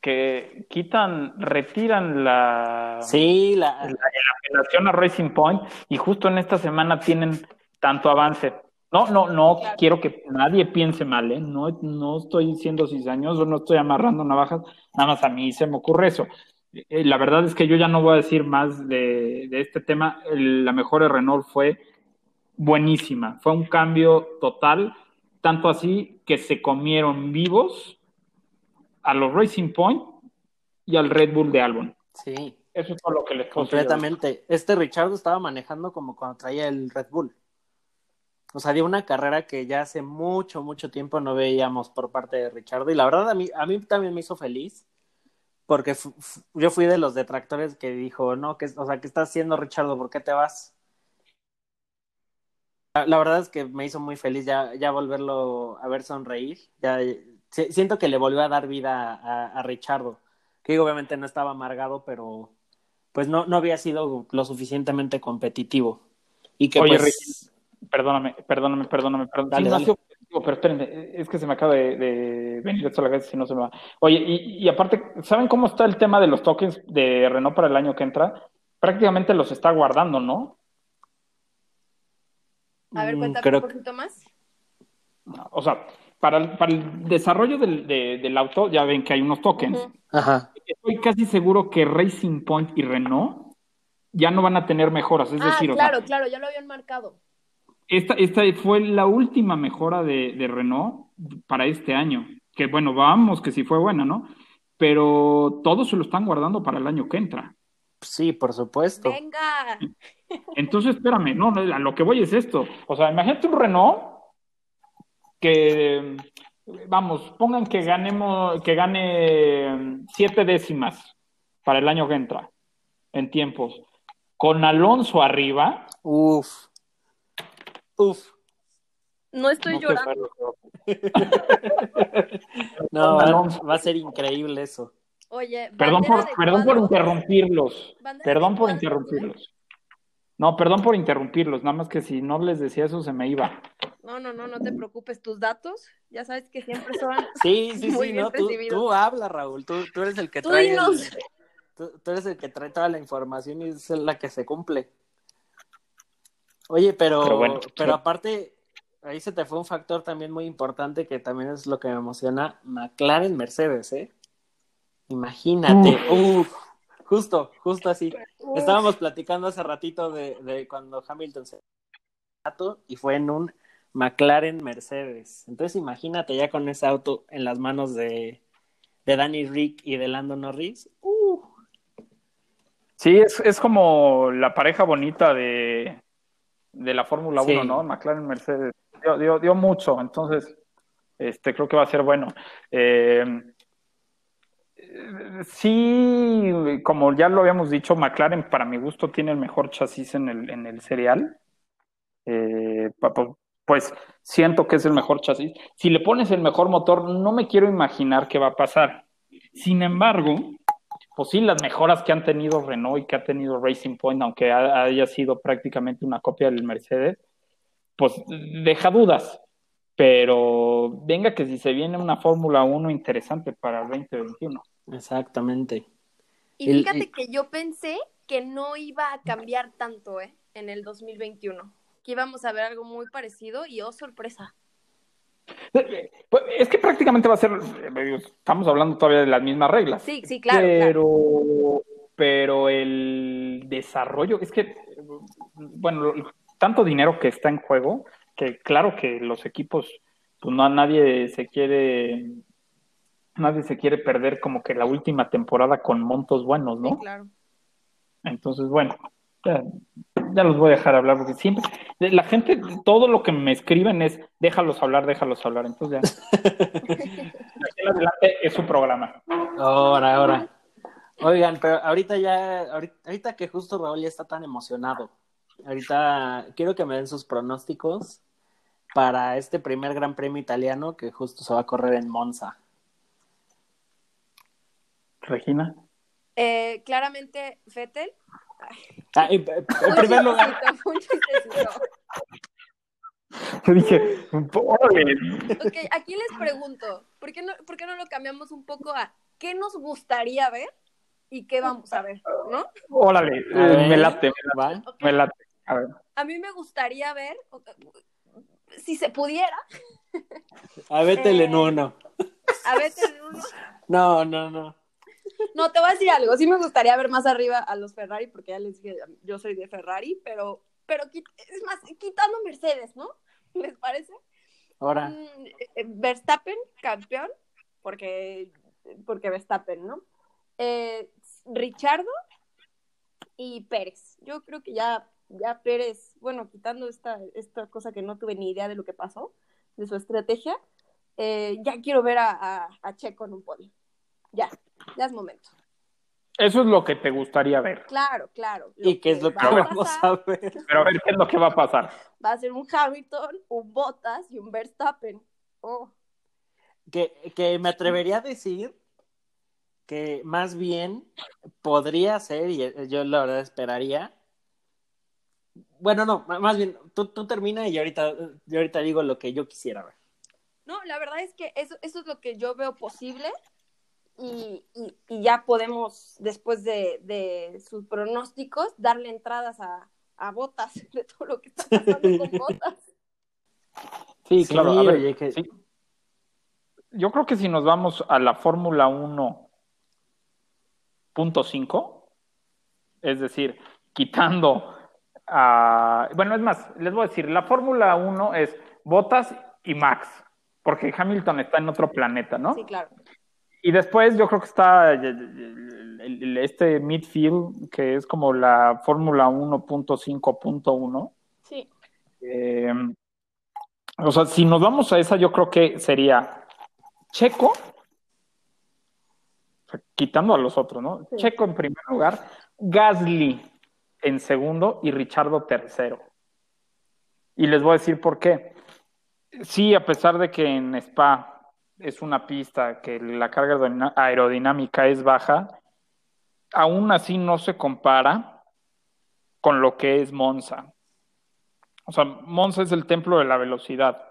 que quitan, retiran la, sí, la... la, apelación a Racing Point y justo en esta semana tienen tanto avance. No, no, no quiero que nadie piense mal, ¿eh? No, no estoy diciendo cizañoso, no estoy amarrando navajas, nada más a mí se me ocurre eso. Eh, la verdad es que yo ya no voy a decir más de, de este tema. la mejor de Renault fue buenísima, fue un cambio total, tanto así que se comieron vivos a los Racing Point y al Red Bull de Albon. Sí. Eso es todo lo que les Completamente. Este Richard estaba manejando como cuando traía el Red Bull. O sea, dio una carrera que ya hace mucho, mucho tiempo no veíamos por parte de Richard. Y la verdad, a mí, a mí también me hizo feliz. Porque yo fui de los detractores que dijo, no, que, o sea, ¿qué estás haciendo, Richard? ¿Por qué te vas? La verdad es que me hizo muy feliz ya, ya volverlo a ver sonreír. Ya siento que le volvió a dar vida a, a Richardo, que obviamente no estaba amargado, pero pues no, no había sido lo suficientemente competitivo. Y que Oye, pues... perdóname, perdóname, perdóname, perdóname. Dale, pero espérenme, es que se me acaba de, de venir esto a la cabeza si no se me va. Oye, y, y, aparte, ¿saben cómo está el tema de los tokens de Renault para el año que entra? Prácticamente los está guardando, ¿no? A ver, mm, cuéntame un poquito más. O sea, para el, para el desarrollo del, del, auto, ya ven que hay unos tokens. Ajá. Estoy casi seguro que Racing Point y Renault ya no van a tener mejoras. Es ah, decir, claro, claro, ya lo habían marcado. Esta, esta fue la última mejora de, de Renault para este año. Que bueno, vamos, que sí fue buena, ¿no? Pero todos se lo están guardando para el año que entra. Sí, por supuesto. Venga. [laughs] Entonces, espérame, no, a lo que voy es esto. O sea, imagínate un Renault que, vamos, pongan que ganemos, que gane siete décimas para el año que entra, en tiempos. Con Alonso arriba. Uf. Uf. No estoy no llorando. [laughs] no, va, va a ser increíble eso. Oye, perdón por, perdón por interrumpirlos. Perdón por interrumpirlos. No, perdón por interrumpirlos, nada más que si no les decía eso se me iba. No, no, no, no te preocupes, tus datos, ya sabes que siempre son [laughs] Sí, sí, sí, no, tú, tú habla, Raúl, tú, tú eres el que trae el, tú, tú, eres el que trae toda la información y es la que se cumple. Oye, pero, pero, bueno, pero aparte, ahí se te fue un factor también muy importante que también es lo que me emociona, McLaren Mercedes, ¿eh? Imagínate, Uf. justo, justo así. Estábamos platicando hace ratito de, de cuando Hamilton se y fue en un McLaren Mercedes. Entonces imagínate ya con ese auto en las manos de, de Danny Rick y de Lando Norris. Uh. Sí, es, es como la pareja bonita de, de la Fórmula 1, ¿no? McLaren Mercedes. Dio, dio, dio, mucho, entonces este, creo que va a ser bueno. Eh, sí, como ya lo habíamos dicho, McLaren para mi gusto tiene el mejor chasis en el, en el serial. Eh, pues siento que es el mejor chasis. Si le pones el mejor motor, no me quiero imaginar qué va a pasar. Sin embargo, pues sí, las mejoras que han tenido Renault y que ha tenido Racing Point, aunque haya sido prácticamente una copia del Mercedes, pues deja dudas. Pero venga que si se viene una Fórmula 1 interesante para el 2021. Exactamente. Y fíjate que yo pensé que no iba a cambiar tanto, ¿eh? En el 2021. Que íbamos a ver algo muy parecido y oh, sorpresa. Pues, es que prácticamente va a ser, estamos hablando todavía de las mismas reglas. Sí, sí, claro. Pero, pero el desarrollo, es que, bueno, tanto dinero que está en juego, que claro que los equipos, pues no a nadie se quiere nadie se quiere perder como que la última temporada con montos buenos, ¿no? Sí, claro. Entonces, bueno, ya, los voy a dejar hablar porque siempre la gente, todo lo que me escriben es déjalos hablar, déjalos hablar. Entonces ya. [laughs] Aquí adelante es su programa. Ahora, ahora. Oigan, pero ahorita ya, ahorita, ahorita que justo Raúl ya está tan emocionado, ahorita quiero que me den sus pronósticos para este primer Gran Premio italiano que justo se va a correr en Monza. Regina. Eh, claramente, Fettel. Ah, y, eh, en [laughs] primer lugar. Yo dije, órale. Ok, aquí les pregunto, ¿por qué, no, ¿por qué no lo cambiamos un poco a qué nos gustaría ver y qué vamos a ver? ¿No? Órale, A ver, me late, ¿va? Ok. me late. A ver. A mí me gustaría ver, si se pudiera, A Vettel en Eh. uno. a. No, no, no. No, te voy a decir algo. Sí me gustaría ver más arriba a los Ferrari, porque ya les dije, yo soy de Ferrari, pero, pero es más, quitando Mercedes, ¿no? [laughs] ¿Les parece? Ahora, Mm, eh, Verstappen, campeón, porque, porque Verstappen, ¿no? Eh, Richardo y Pérez. Yo creo que ya, ya Pérez, bueno, quitando esta, esta cosa que no tuve ni idea de lo que pasó, de su estrategia, eh, ya quiero ver a, a, a Checo en un podio. Ya, ya es momento. Eso es lo que te gustaría ver. Claro, claro. ¿y qué es lo que va a vamos pasar a ver? Pero a ver, ¿qué es lo que va a pasar? Va a ser un Hamilton, un Bottas y un Verstappen. Oh, Que, que me atrevería a decir que más bien podría ser, y yo la verdad esperaría. Bueno, no, más bien, tú, tú termina y yo ahorita, yo ahorita digo lo que yo quisiera ver. No, la verdad es que eso, eso es lo que yo veo posible y, y- y ya podemos, después de, de sus pronósticos, darle entradas a, a Botas [laughs] de todo lo que está pasando con [laughs] Botas. Sí, Sí, claro. A ver, oye, que- sí. Yo creo que si nos vamos a la Fórmula 1.5, es decir, quitando a... Bueno, es más, les voy a decir, la Fórmula 1 es Bottas y Max, porque Hamilton está en otro planeta, ¿no? Sí, claro. Y después yo creo que está este midfield, que es como la Fórmula 1.5.1. Sí, Eh, o sea, si nos vamos a esa, yo creo que sería Checo, quitando a los otros, ¿no? Sí. Checo en primer lugar, Gasly en segundo y Richardo tercero. Y les voy a decir por qué. Sí, a pesar de que en Spa es una pista que la carga aerodinámica es baja, aún así no se compara con lo que es Monza. O sea, Monza es el templo de la velocidad.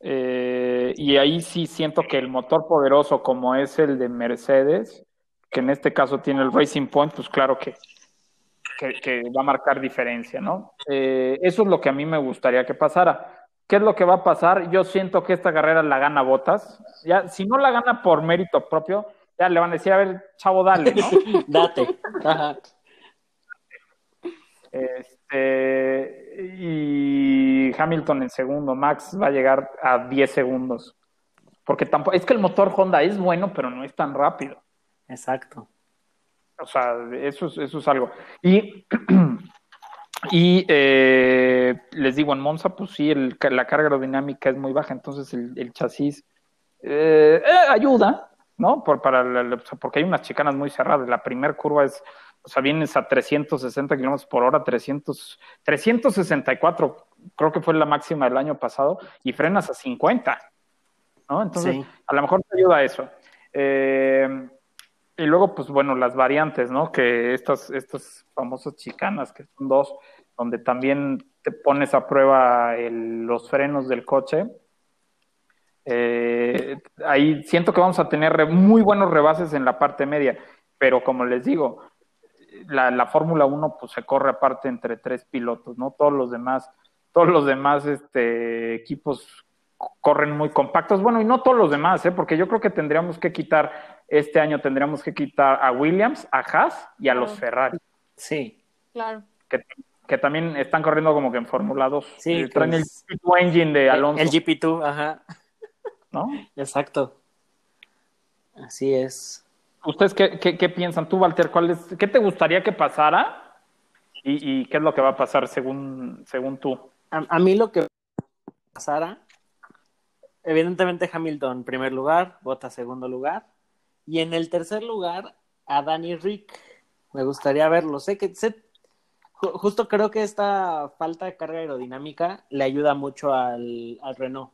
Eh, y ahí sí siento que el motor poderoso como es el de Mercedes, que en este caso tiene el Racing Point, pues claro que, que, que va a marcar diferencia, ¿no? Eh, eso es lo que a mí me gustaría que pasara. ¿Qué es lo que va a pasar? Yo siento que esta carrera la gana Botas. Ya, si no la gana por mérito propio, ya le van a decir, a ver, chavo, dale, ¿no? [laughs] Date. Ajá. Este, y Hamilton en segundo, Max va a llegar a 10 segundos. Porque tampoco, es que el motor Honda es bueno, pero no es tan rápido. Exacto. O sea, eso es, eso es algo. Y, [clears throat] y eh, les digo, en Monza, pues sí, el- la carga aerodinámica es muy baja, entonces el, el chasis eh, eh, ayuda, ¿no? Por, para la- porque hay unas chicanas muy cerradas. La primera curva es, o sea, vienes a 360 kilómetros por hora, 300, 364, creo que fue la máxima del año pasado, y frenas a 50, ¿no? Entonces, Sí. a lo mejor te ayuda eso. Eh, y luego, pues bueno, las variantes, ¿no? Que estas, estas famosas chicanas, que son dos, donde también te pones a prueba los frenos del coche. Eh, ahí siento que vamos a tener muy buenos rebases en la parte media, pero como les digo, la, la Fórmula 1 pues se corre aparte entre tres pilotos, ¿no? Todos los demás, todos los demás este, equipos corren muy compactos. Bueno, y no todos los demás, ¿eh? porque yo creo que tendríamos que quitar, este año tendríamos que quitar a Williams, a Haas y a los Claro. Ferrari, Sí. claro. que, que también están corriendo como que en Fórmula 2. Sí, Eh, traen el pues- G2 engine de Alonso, El GP2, ajá. ¿no? Exacto. Así es. ¿Ustedes qué, qué, qué piensan? Tú, Walter, ¿cuál es, ¿qué te gustaría que pasara? ¿Y, y qué es lo que va a pasar según, según tú? A, a mí lo que pasara, evidentemente Hamilton primer lugar, Bottas segundo lugar, y en el tercer lugar a Danny Rick. Me gustaría verlo. Sé que sé, justo creo que esta falta de carga aerodinámica le ayuda mucho al, al Renault.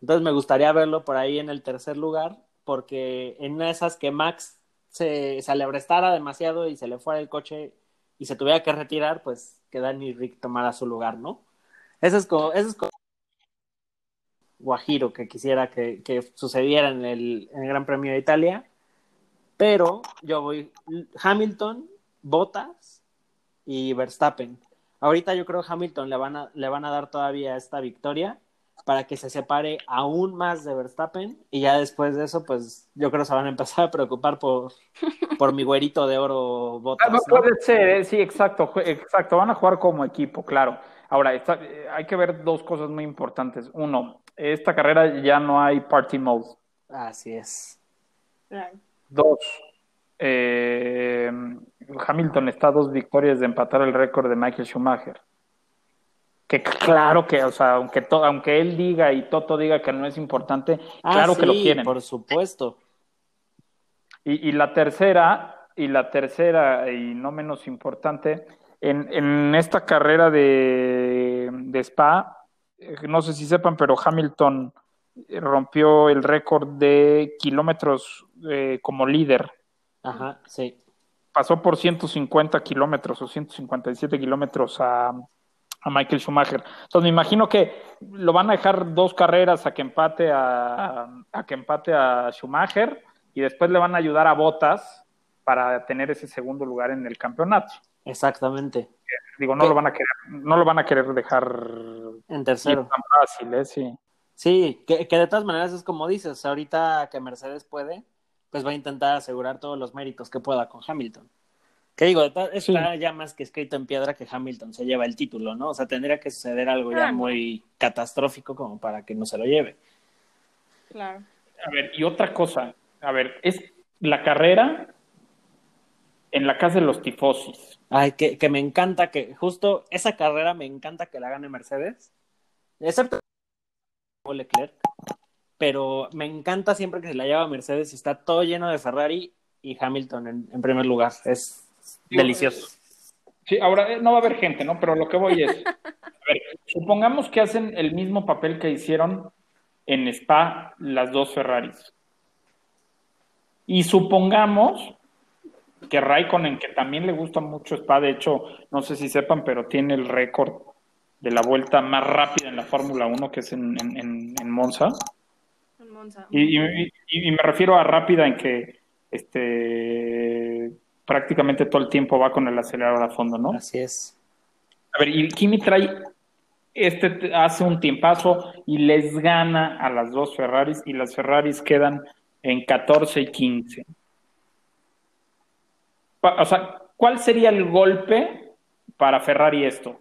Entonces me gustaría verlo por ahí en el tercer lugar, porque en una de esas que Max se, se alebrestara demasiado y se le fuera el coche y se tuviera que retirar, pues que Danny Rick tomara su lugar, ¿no? Eso es como, eso es como Guajiro que quisiera que, que sucediera en el, en el Gran Premio de Italia. Pero yo voy Hamilton, Bottas y Verstappen. Ahorita yo creo que Hamilton le van a, le van a dar todavía esta victoria para que se separe aún más de Verstappen y ya después de eso, pues yo creo que se van a empezar a preocupar por, por mi güerito de oro Bottas. Ah, no puede ser, eh, sí, exacto, exacto, van a jugar como equipo, claro. Ahora, está, eh, hay que ver dos cosas muy importantes. Uno, esta carrera ya no hay party mode. Así es. Dos, eh, Hamilton está a dos victorias de empatar el récord de Michael Schumacher. Que claro que, o sea, aunque, to, aunque él diga y Toto diga que no es importante, Ah, claro que lo quieren. Por supuesto. Y, y la tercera, y la tercera, y no menos importante, en, en esta carrera de, de Spa, eh, no sé si sepan, pero Hamilton eh, rompió el récord de kilómetros eh, como líder. Ajá, sí. Pasó por 150 kilómetros o 157 kilómetros a, a Michael Schumacher. Entonces me imagino que lo van a dejar dos carreras a que empate a, a que empate a Schumacher y después le van a ayudar a Bottas para tener ese segundo lugar en el campeonato. Exactamente. Digo, no ¿Qué? lo van a querer, no lo van a querer dejar En tercero. tan fácil, ¿eh? Sí. Sí, que, que de todas maneras es como dices, ahorita que Mercedes puede, pues va a intentar asegurar todos los méritos que pueda con Hamilton. Que digo, está ya más que escrito en piedra que Hamilton se lleva el título, ¿no? O sea, tendría que suceder algo ya Ah, muy catastrófico como para que no se lo lleve. Claro. A ver, y otra cosa, a ver, es la carrera en la casa de los tifosis. Ay, que, que me encanta que justo esa carrera me encanta que la gane Mercedes, excepto Leclerc, pero me encanta siempre que se la lleva Mercedes y está todo lleno de Ferrari y Hamilton en, en primer lugar. Es Digo, delicioso. Sí, ahora eh, no va a haber gente, ¿no? Pero lo que voy es, a ver, supongamos que hacen el mismo papel que hicieron en Spa las dos Ferraris. Y supongamos que Raikkonen, que también le gusta mucho Spa, de hecho, no sé si sepan, pero tiene el récord de la vuelta más rápida en la Fórmula 1, que es en, en- en Monza. Monza. Y, y- y- y me refiero a rápida en que este prácticamente todo el tiempo va con el acelerador a fondo, ¿no? Así es. A ver, y Kimi trae, este hace un tiempazo y les gana a las dos Ferraris y las Ferraris quedan en 14 y 15. Pa- O sea, ¿cuál sería el golpe para Ferrari esto?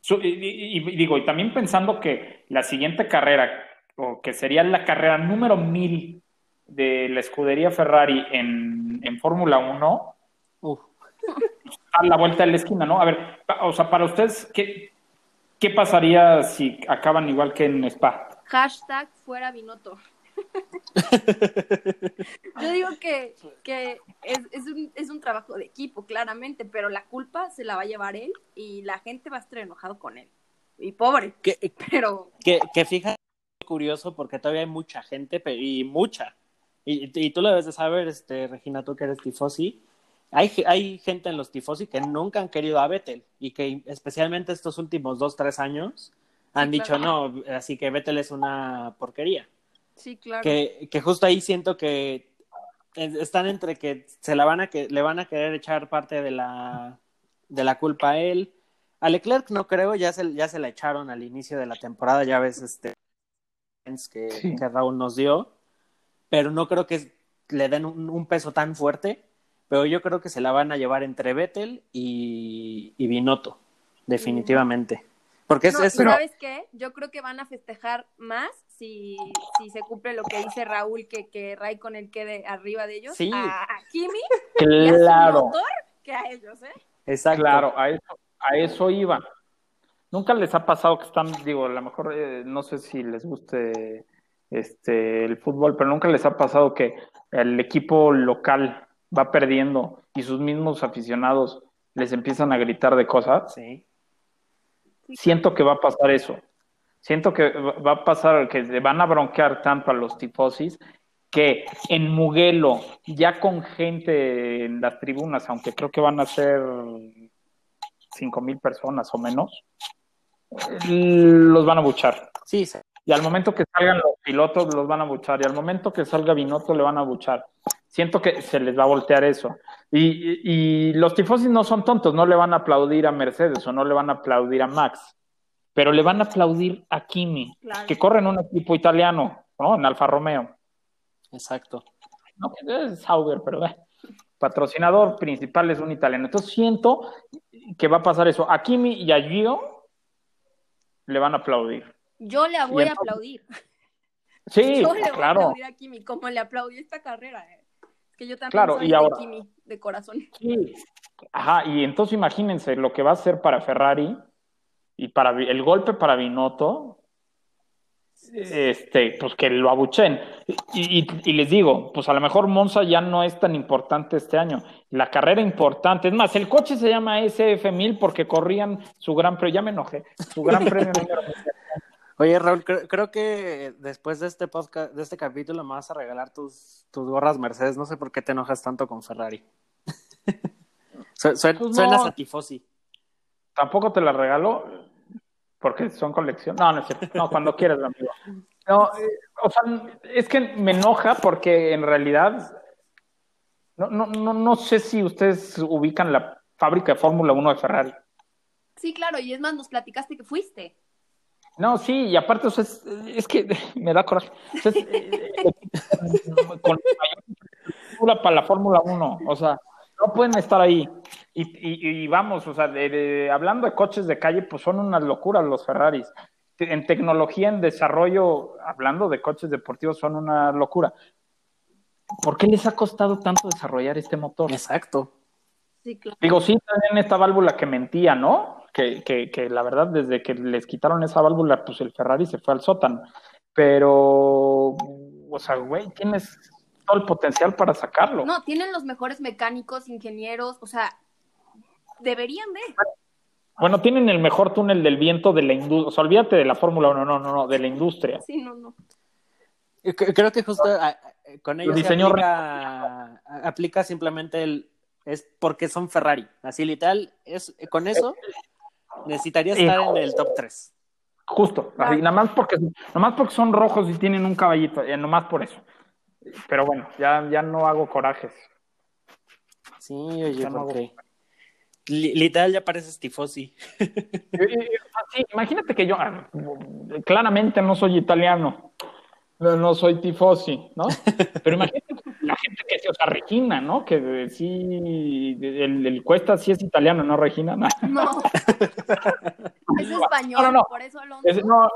Su- y, y- y digo, y también pensando que la siguiente carrera, o que sería la carrera número 1000 de la escudería Ferrari en, en Fórmula 1, Uf. a la vuelta de la esquina, ¿no? A ver, pa- o sea, para ustedes, ¿qué, qué pasaría si acaban igual que en Spa? Hashtag fuera Binotto. [laughs] Yo digo que, que es, es un, es un trabajo de equipo, claramente, pero la culpa se la va a llevar él y la gente va a estar enojado con él. Y pobre, Que, pero que, que fíjate, curioso, porque todavía hay mucha gente, y mucha. Y, y tú lo debes de saber, este, Regina, tú que eres tifosi. Hay, hay gente en los tifosi que nunca han querido a Vettel y que especialmente estos últimos dos, tres años han Sí, dicho claro. no, así que Vettel es una porquería. sí, claro. que, que justo ahí siento que es- están entre que se la van a que le van a querer echar parte de la de la culpa a él. A Leclerc no creo, ya se, ya se la echaron al inicio de la temporada, ya ves este que, Sí. que Raúl nos dio, pero no creo que le den un, un peso tan fuerte, pero yo creo que se la van a llevar entre Vettel y, y Binotto, definitivamente. Porque es, No, es- ¿y ¿Sabes qué? Yo creo que van a festejar más si, si se cumple lo que dice Raúl, que, que Raikkonen quede arriba de ellos, Sí. a, a Kimi y a su Claro, motor, que a ellos, ¿eh? exacto. claro, a eso, a eso iba. Nunca les ha pasado que están, digo, a lo mejor eh, no sé si les guste este el fútbol, pero nunca les ha pasado que el equipo local va perdiendo y sus mismos aficionados les empiezan a gritar de cosas. Sí. Siento que va a pasar eso. Siento que va a pasar que se van a bronquear tanto a los tifosis que en Muguelo, ya con gente en las tribunas, aunque creo que van a ser cinco mil personas o menos, los van a buchar. Sí, sí. Y al momento que salgan los pilotos, los van a buchar. Y al momento que salga Binotto, le van a buchar. Siento que se les va a voltear eso. Y, y los tifosis no son tontos, no le van a aplaudir a Mercedes o no le van a aplaudir a Max, pero le van a aplaudir a Kimi, Claro. que corre en un equipo italiano, ¿no? En Alfa Romeo. Exacto. No, que es Sauber, pero eh, patrocinador principal es un italiano. Entonces siento que va a pasar eso. A Kimi y a Gio le van a aplaudir. Yo le voy a aplaudir. Sí, [laughs] Yo le voy a claro. aplaudir a Kimi, como le aplaudí esta carrera. eh. Es que yo también Claro, soy y de ahora- Kimi, de corazón. Sí. Ajá, y entonces imagínense lo que va a hacer para Ferrari y para el golpe para Binotto, este, pues que lo abuchen. Y, y- y les digo, pues a lo mejor Monza ya no es tan importante este año. La carrera importante, es más, el coche se llama SF1000 porque corrían su gran premio, ya me enojé, su gran [laughs] premio número Oye, Raúl, creo, creo que después de este podcast, de este capítulo, me vas a regalar tus, tus gorras Mercedes. No sé por qué te enojas tanto con Ferrari. [laughs] Su- Pues no. Suenas a tifosi. Tampoco te la regalo porque son colección. No, no es cierto. No, cuando quieras, amigo. No, eh, o sea, es que me enoja porque en realidad no, no, no, no sé si ustedes ubican la fábrica de Fórmula 1 de Ferrari. Sí, claro, y es más, nos platicaste que fuiste. No, sí, y aparte, o sea, es, es que [laughs] me da coraje. O sea, es, eh, [laughs] con mayor para la Fórmula 1, o sea, no pueden estar ahí. Y, y, y vamos, o sea, de- de- hablando de coches de calle, pues son unas locuras los Ferraris. En tecnología, en desarrollo, hablando de coches deportivos, son una locura. ¿Por qué les ha costado tanto desarrollar este motor? Exacto. Sí, claro. Digo, sí, también esta válvula que mentía, ¿no? Que, que, que la verdad, desde que les quitaron esa válvula, pues el Ferrari se fue al sótano. Pero, o sea, güey, tienes todo el potencial para sacarlo. No, tienen los mejores mecánicos, ingenieros, o sea, deberían de. Bueno, tienen el mejor túnel del viento de la industria. O sea, olvídate de la Fórmula 1, no, no, no, de la industria. Sí, no, no. Creo que justo a- a- con ellos se diseñó aplica, simplemente el es porque son Ferrari. Así literal, es con eso necesitaría estar en el top 3. Justo, así, nada más porque, nada más porque son rojos y tienen un caballito, eh, nada más por eso. Pero bueno, ya, ya no hago corajes. Sí, oye, Ya no porque literal ya pareces tifosi. Sí, imagínate que yo ah, claramente no soy italiano, no, no soy tifosi, ¿no? Pero imagínate la gente que sí, o sea, Regina, ¿no? Que sí, el, el Cuesta sí es italiano, no Regina, no. [laughs] No. es español, No, no, no. por eso Alonso. Es- no,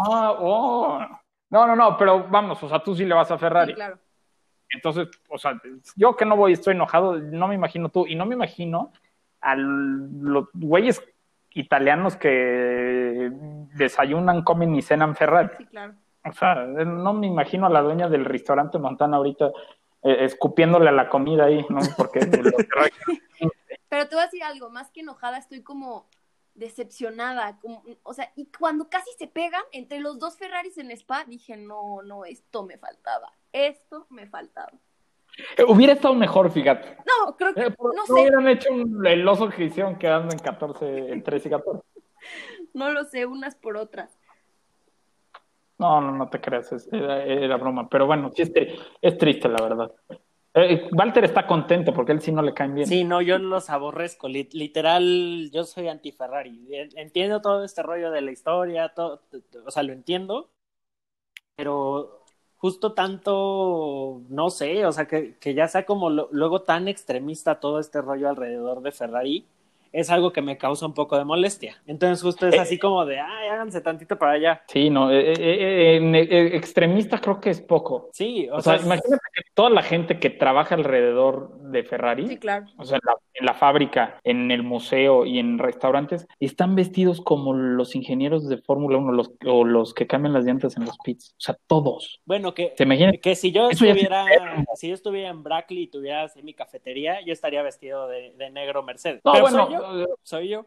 ah, oh. no, no, no, pero vamos, o sea, tú sí le vas a Ferrari. Sí, claro. Entonces, o sea, yo que no voy, estoy enojado, no me imagino tú, y no me imagino a los güeyes italianos que desayunan, comen y cenan Ferrari. Sí, claro. O sea, no me imagino a la dueña del restaurante Montana ahorita eh, escupiéndole a la comida ahí, ¿no? Porque lo que- [laughs] Pero te voy a decir algo, más que enojada, estoy como decepcionada. como- o sea, y cuando casi se pegan entre los dos Ferraris en Spa, dije, no, no, esto me faltaba. Esto me faltaba. Eh, hubiera estado mejor, fíjate. No, creo que, Eh, por- no no sé, hubieran hecho un- el oso que hicieron quedando en 14, en 13 y 14. no lo sé, unas por otras. No, no, no te creas, es- era, era broma. Pero bueno, sí es, tri- es triste, la verdad. Eh, Walter está contento porque él sí no le caen bien. Sí, no, yo los aborrezco. Lit- Literal, yo soy anti-Ferrari. En- Entiendo todo este rollo de la historia, todo, o sea, lo entiendo, pero justo tanto, no sé, o sea, que, que ya sea como lo- luego tan extremista todo este rollo alrededor de Ferrari, es algo que me causa un poco de molestia. Entonces justo es así como de, ay, háganse tantito para allá. Sí, no, eh, eh, eh, en- eh, extremista creo que es poco. Sí, o, O sea, sea, imagínate que toda la gente que trabaja alrededor de Ferrari, Sí, claro. o sea, la- en la fábrica, en el museo y en restaurantes, están vestidos como los ingenieros de Fórmula 1 los, o los que cambian las llantas en los pits. O sea, todos. Bueno, que, ¿Se imaginan? que si yo Eso estuviera, si yo estuviera en Brackley y tuviera así mi cafetería, yo estaría vestido de, de negro Mercedes. No, Pero bueno, soy yo,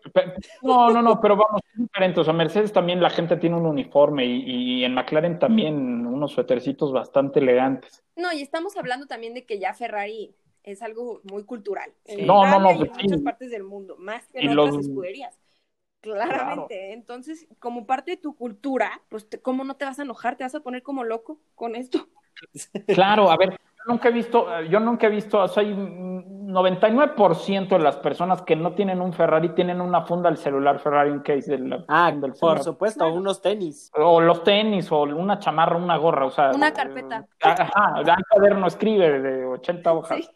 No, no, no, pero vamos, es diferente. O sea, Mercedes también la gente tiene un uniforme y, y en McLaren también unos suétercitos bastante elegantes. No, y estamos hablando también de que ya Ferrari es algo muy cultural. No, no, no, y en pues sí. muchas partes del mundo, más que Y en los- otras escuderías. Claramente. Entonces, como parte de tu cultura, pues, ¿cómo no te vas a enojar? ¿Te vas a poner como loco con esto? Claro, a ver, nunca he visto, yo nunca he visto, soy 99% de las personas que no tienen un Ferrari tienen una funda del celular Ferrari en case del, Ah, del por celular. supuesto, unos tenis. O los tenis, o una chamarra, una gorra, o sea. Una carpeta. eh, Ajá, un cuaderno escribe de 80 hojas. Sí.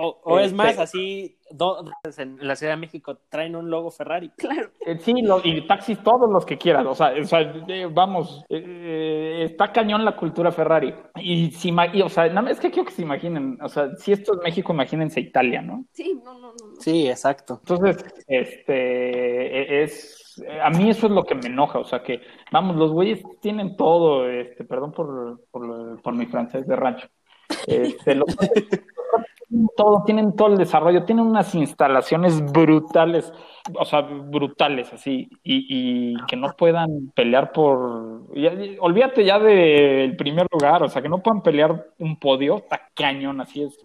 O, o es Este- más, así, dos en la Ciudad de México traen un logo Ferrari. Claro. Eh, Sí, lo- y taxis todos los que quieras, o sea, o sea, eh, vamos, eh, eh, está cañón la cultura Ferrari. Y, si, y, o sea, nada más es que quiero que se imaginen, o sea, si esto es México, imagínense Italia, ¿no? Sí, no, no, no. no. Sí, exacto. Entonces, este, e- es, a mí eso es lo que me enoja, o sea, que, vamos, los güeyes tienen todo, este, perdón por, por, por mi francés de rancho, [laughs] este, los todo, tienen todo el desarrollo, tienen unas instalaciones brutales, o sea, brutales así, y, y que no puedan pelear por, ya- olvídate ya del primer lugar, o sea, que no puedan pelear un podio, está cañón, así es,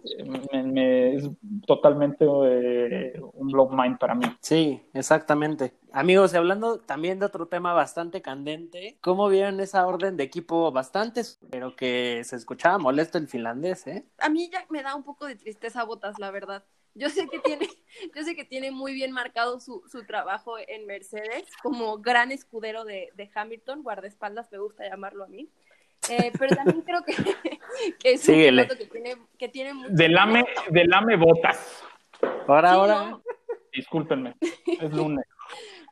me- me- es totalmente eh, un blow mind para mí. Sí, exactamente. Amigos, y hablando también de otro tema bastante candente, ¿cómo vieron esa orden de equipo bastante, pero que se escuchaba molesto el finlandés, eh? A mí ya me da un poco de tristeza Botas, la verdad. Yo sé que tiene, [laughs] yo sé que tiene muy bien marcado su, su trabajo en Mercedes como gran escudero de, de Hamilton, guardaespaldas me gusta llamarlo a mí. Eh, pero también creo que, [laughs] que es un piloto que tiene, que tiene mucho Delame, delame botas. Ahora, Sí, ahora. no. Discúlpenme, es lunes.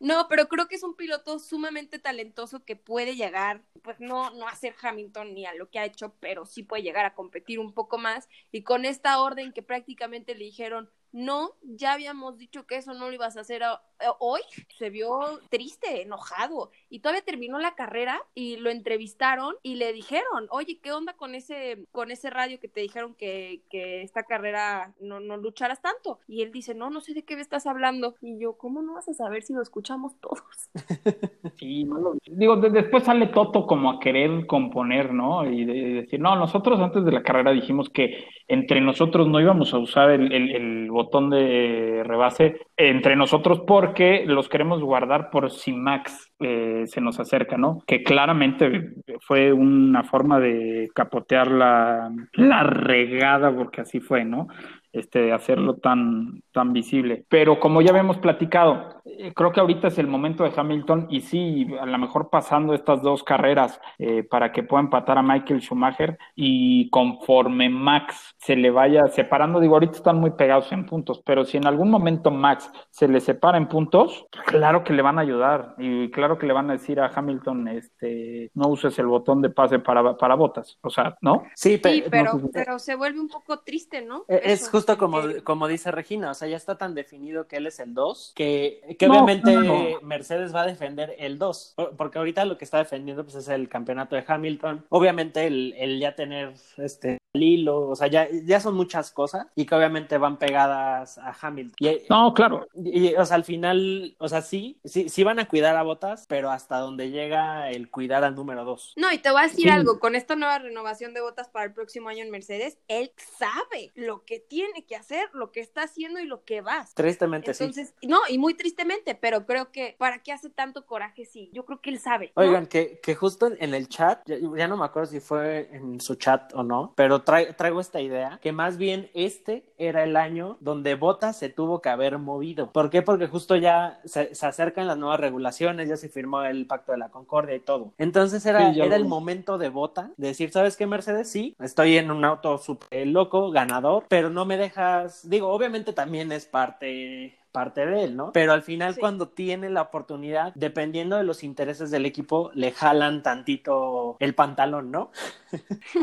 No, pero creo que es un piloto sumamente talentoso que puede llegar, pues no, no a ser Hamilton ni a lo que ha hecho, pero sí puede llegar a competir un poco más. Y con esta orden que prácticamente le dijeron, no, ya habíamos dicho que eso no lo ibas a hacer a- hoy, se vio triste, enojado. Y todavía terminó la carrera y lo entrevistaron y le dijeron, oye, ¿qué onda con ese, con ese radio que te dijeron que, esta carrera no, no lucharas tanto? Y él dice, no, no sé de qué me estás hablando. Y yo, ¿cómo no vas a saber si lo escuchamos todos? [laughs] Sí, no digo, de- después sale Toto como a querer componer, ¿no? Y, de- decir, no, nosotros antes de la carrera dijimos que entre nosotros no íbamos a usar el, el- el botón de rebase entre nosotros porque los queremos guardar por si Max eh, se nos acerca, ¿no? Que claramente fue una forma de capotear la, la regada, porque así fue, ¿no? Este, hacerlo tan, tan visible. Pero como ya habíamos platicado, eh, creo que ahorita es el momento de Hamilton y sí, a lo mejor pasando estas dos carreras eh, para que pueda empatar a Michael Schumacher y conforme Max se le vaya separando, digo, ahorita están muy pegados en puntos, pero si en algún momento Max se le separa en puntos, claro que le van a ayudar y claro que le van a decir a Hamilton, este, no uses el botón de pase para, para botas, o sea, ¿no? Sí, pe- Sí, pero, no, pero se vuelve un poco triste, ¿no? Eh, Es Eso, justo como, como dice Regina, o sea, ya está tan definido que él es el 2, que, que No, obviamente no, no. Mercedes va a defender el 2, por- porque ahorita lo que está defendiendo pues, es el campeonato de Hamilton, obviamente el, el ya tener este el hilo, o sea, ya, ya son muchas cosas y que obviamente van pegadas a Hamilton. Y, No, claro, y, o sea, al final, o sea, sí, sí, sí van a cuidar a Botas, pero hasta donde llega el cuidar al número 2. No, y te voy a decir Sí. algo, con esta nueva renovación de botas para el próximo año en Mercedes, él sabe lo que tiene que hacer, lo que está haciendo y lo que va. Tristemente sí. Entonces, no, y muy tristemente, pero creo que ¿para qué hace tanto coraje? Sí, yo creo que él sabe. ¿no? Oigan, que, que justo en, en el chat, ya, ya no me acuerdo si fue en su chat o no, pero trae- traigo esta idea, que más bien este era el año donde Bottas se tuvo que haber movido. ¿Por qué? Porque justo ya se, se acercan las nuevas regulaciones, ya se firmó el Pacto de la Concordia y todo. Entonces era, Sí, era el momento de Bota de decir, ¿sabes qué, Mercedes? Sí, estoy en un auto súper loco, ganador, pero no me digo, obviamente también es parte parte de él, ¿no? Pero al final Sí. cuando tiene la oportunidad, dependiendo de los intereses del equipo, le jalan tantito el pantalón, ¿no? [laughs]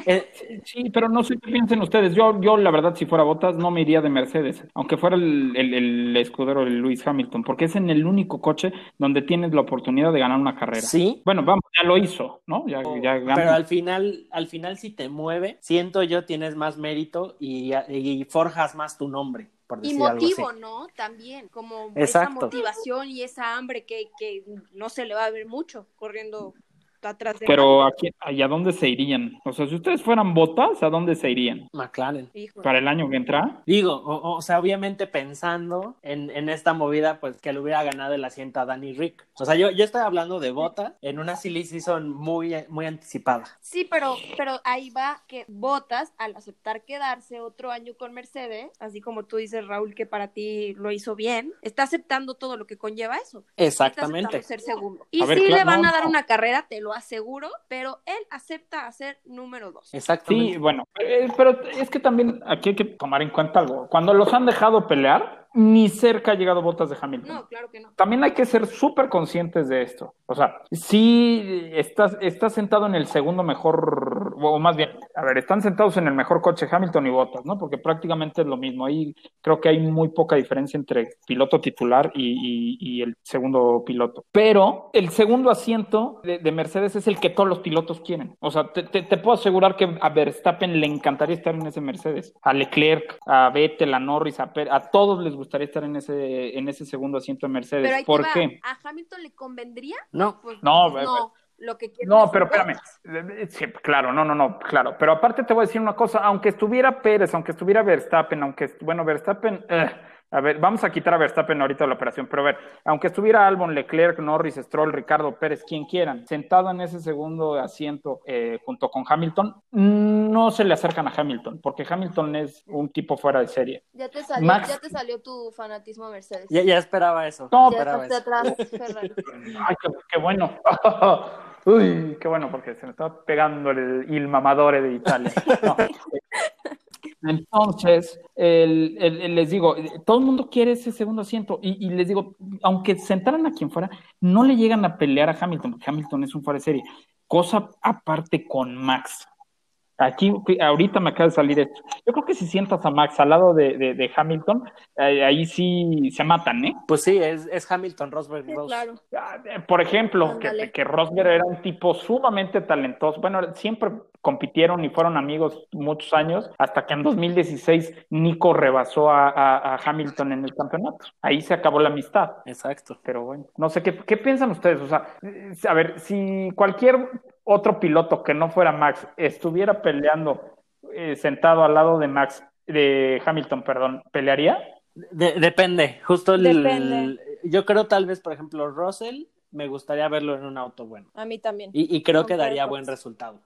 Eh, Sí, pero no sé qué piensen ustedes. Yo, yo la verdad, si fuera Botas, no me iría de Mercedes, aunque fuera el, el- el escudero de Lewis Hamilton, porque es en el único coche donde tienes la oportunidad de ganar una carrera. sí, Bueno, vamos, ya lo hizo, ¿no? Ya, ya ganó. pero al final, al final si te mueve, siento yo tienes más mérito y, y forjas más tu nombre, por Y decir algo así. motivo, ¿no? También, como esa motivación y esa hambre que, que no se le va a ver mucho corriendo atrás de Pero aquí, ¿y a dónde se irían? O sea, si ustedes fueran Botas, ¿a dónde se irían? McLaren. Híjole. ¿Para el año que entra? Digo, o, o sea, obviamente pensando en, en esta movida, pues que le hubiera ganado el asiento a Danny Rick. O sea, yo, yo estoy hablando de Bota en una silly season muy, muy anticipada. Sí, pero, pero ahí va que Botas, al aceptar quedarse otro año con Mercedes, así como tú dices, Raúl, que para ti lo hizo bien, está aceptando todo lo que conlleva eso. Exactamente. aceptando ser segundo. Y ver, claro, le van no, a dar no. una carrera, te lo aseguro, pero él acepta hacer número dos. Exactamente. Sí, bueno, eh, pero es que también aquí hay que tomar en cuenta algo. Cuando los han dejado pelear, ni cerca ha llegado Botas de Hamilton. No, claro que no. También hay que ser súper conscientes de esto. O sea, si estás, estás sentado en el segundo mejor, o más bien, a ver, están sentados en el mejor coche Hamilton y Bottas, ¿no? Porque prácticamente es lo mismo. Ahí creo que hay muy poca diferencia entre piloto titular y, y- y el segundo piloto. Pero el segundo asiento de, de Mercedes es el que todos los pilotos quieren. O sea, te, te- te puedo asegurar que a Verstappen le encantaría estar en ese Mercedes. A Leclerc, a Vettel, a Norris, a, a todos les gustaría estar en ese, en ese segundo asiento de Mercedes. Pero ahí te ¿Por va. qué? ¿A Hamilton le convendría? No, Pues No, no. Lo que No, pero espérame. Sí, claro, no, no, no, claro. Pero aparte te voy a decir una cosa, aunque estuviera Pérez, aunque estuviera Verstappen, aunque, bueno, Verstappen, eh, a ver, vamos a quitar a Verstappen ahorita de la operación, pero a ver, aunque estuviera Albon, Leclerc, Norris, Stroll, Ricardo Pérez, quien quieran, sentado en ese segundo asiento eh, junto con Hamilton, no se le acercan a Hamilton, porque Hamilton es un tipo fuera de serie. Ya te salió, Max- ya te salió tu fanatismo a Mercedes. ya, ya esperaba eso. No, ya esperaba eso. atrás, Ferrari. [laughs] Ay, qué, qué bueno. [laughs] Uy, qué bueno, porque se me estaba pegando el il mamadore de Italia. No. [laughs] Entonces, el- el- el- les digo, todo el mundo quiere ese segundo asiento y, y les digo, aunque sentaran a quien fuera, no le llegan a pelear a Hamilton, porque Hamilton es un fuera de serie. Cosa aparte con Max. Aquí, ahorita me acaba de salir esto. Yo creo que si sientas a Max al lado de, de- de Hamilton, eh, ahí sí se matan, ¿eh? Pues sí, es, es Hamilton, Rosberg Sí, 2. claro. Ah, eh, Por ejemplo, que, que Rosberg era un tipo sumamente talentoso. Bueno, siempre compitieron y fueron amigos muchos años, hasta que en 2016 Nico rebasó a, a- a Hamilton en el campeonato. Ahí se acabó la amistad. Exacto. Pero bueno, no sé qué, qué piensan ustedes. O sea, eh, a ver, si cualquier otro piloto que no fuera Max estuviera peleando eh, sentado al lado de Max, de Hamilton, perdón, ¿pelearía? De- depende, justo el, Depende. Yo creo tal vez, por ejemplo, Russell, me gustaría verlo en un auto bueno. A mí también. Y, y creo que daría buen resultado.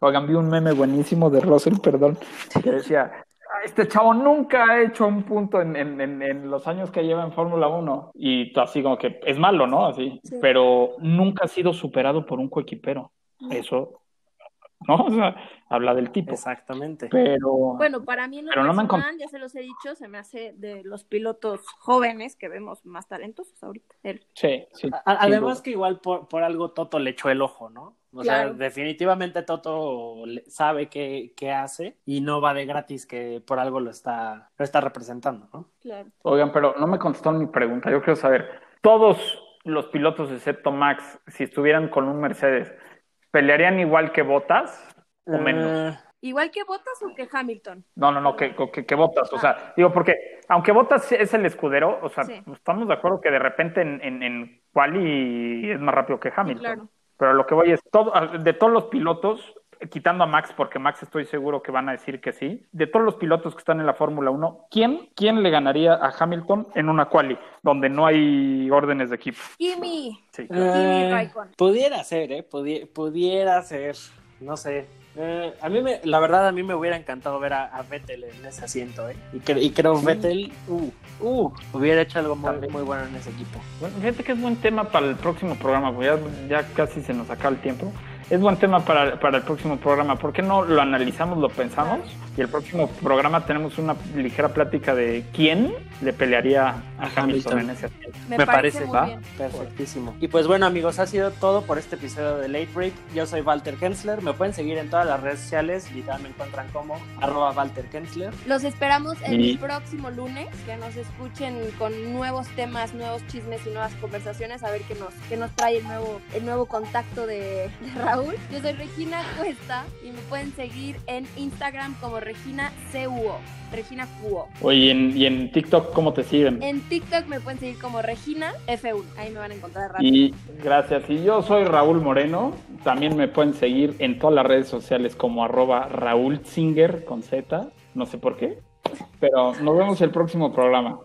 Oigan, vi un meme buenísimo de Russell, perdón, que decía, "Ah, este chavo nunca ha hecho un punto en, en- en- en los años que lleva en Fórmula 1. Y así como que es malo, ¿no? Así, Sí. pero nunca ha sido superado por un coequipero. Eso, [laughs] ¿no? O sea, habla del tipo. Exactamente. Pero, Bueno, para mí en lo Pero no me personal, ya se los he dicho, se me hace de los pilotos jóvenes que vemos más talentosos ahorita. Él. sí, sí. Además duda. que igual por, por algo Toto le echó el ojo, ¿no? O Claro. sea, definitivamente Toto le- sabe qué, qué hace y no va de gratis que por algo lo está, lo está representando, ¿no? Claro. Oigan, pero no me contestaron mi pregunta. Yo quiero saber, todos los pilotos excepto Max, si estuvieran con un Mercedes, ¿pelearían igual que Bottas o menos? Eh, Igual que Bottas o que Hamilton. No, no, no, que, que, que Bottas, o sea, digo, porque aunque Bottas es el escudero, o sea, Sí. estamos de acuerdo que de repente en, en, en quali es más rápido que Hamilton. claro. Pero lo que voy es, todo, de todos los pilotos, quitando a Max, porque Max estoy seguro que van a decir que sí, de todos los pilotos que están en la Fórmula 1, ¿quién, ¿quién le ganaría a Hamilton en una quali donde no hay órdenes de equipo? Kimi. Sí. eh, Raikkonen. pudiera ser, ¿eh? Pudi- pudiera ser, no sé. Eh, a mí, me, la verdad, a mí me hubiera encantado ver a, a Vettel en ese asiento, ¿eh? Y, cre- y creo Sí. Vettel, uh, uh, hubiera hecho algo muy, muy bueno en ese equipo. Bueno, fíjate que es buen tema para el próximo programa, porque ya, ya casi se nos acaba el tiempo. Es buen tema para, para, el próximo programa. ¿Por qué no lo analizamos, lo pensamos? Y el próximo programa tenemos una ligera plática de quién le pelearía a, Hamilton, en ese Me, Me parece, ¿va? Perfectísimo. Y pues bueno, amigos, ha sido todo por este episodio de Late Break. Yo soy Walter Kensler. Me pueden seguir en todas las redes sociales. Literal me encuentran como arroba Walter Kensler. Los esperamos el próximo lunes. Que nos escuchen con nuevos temas, nuevos chismes y nuevas conversaciones. A ver qué nos, qué nos trae el nuevo, el nuevo contacto de, de Raúl. Yo soy Regina Cuesta y me pueden seguir en Instagram como Regina CUO. Regina Cuo. Oye, ¿y en, ¿y en, TikTok cómo te siguen? En TikTok me pueden seguir como Regina F1. Ahí me van a encontrar rápido. Y gracias. Y yo soy Raúl Moreno. También me pueden seguir en todas las redes sociales como arroba Raúl Singer con Z. No sé por qué. Pero nos vemos el próximo programa.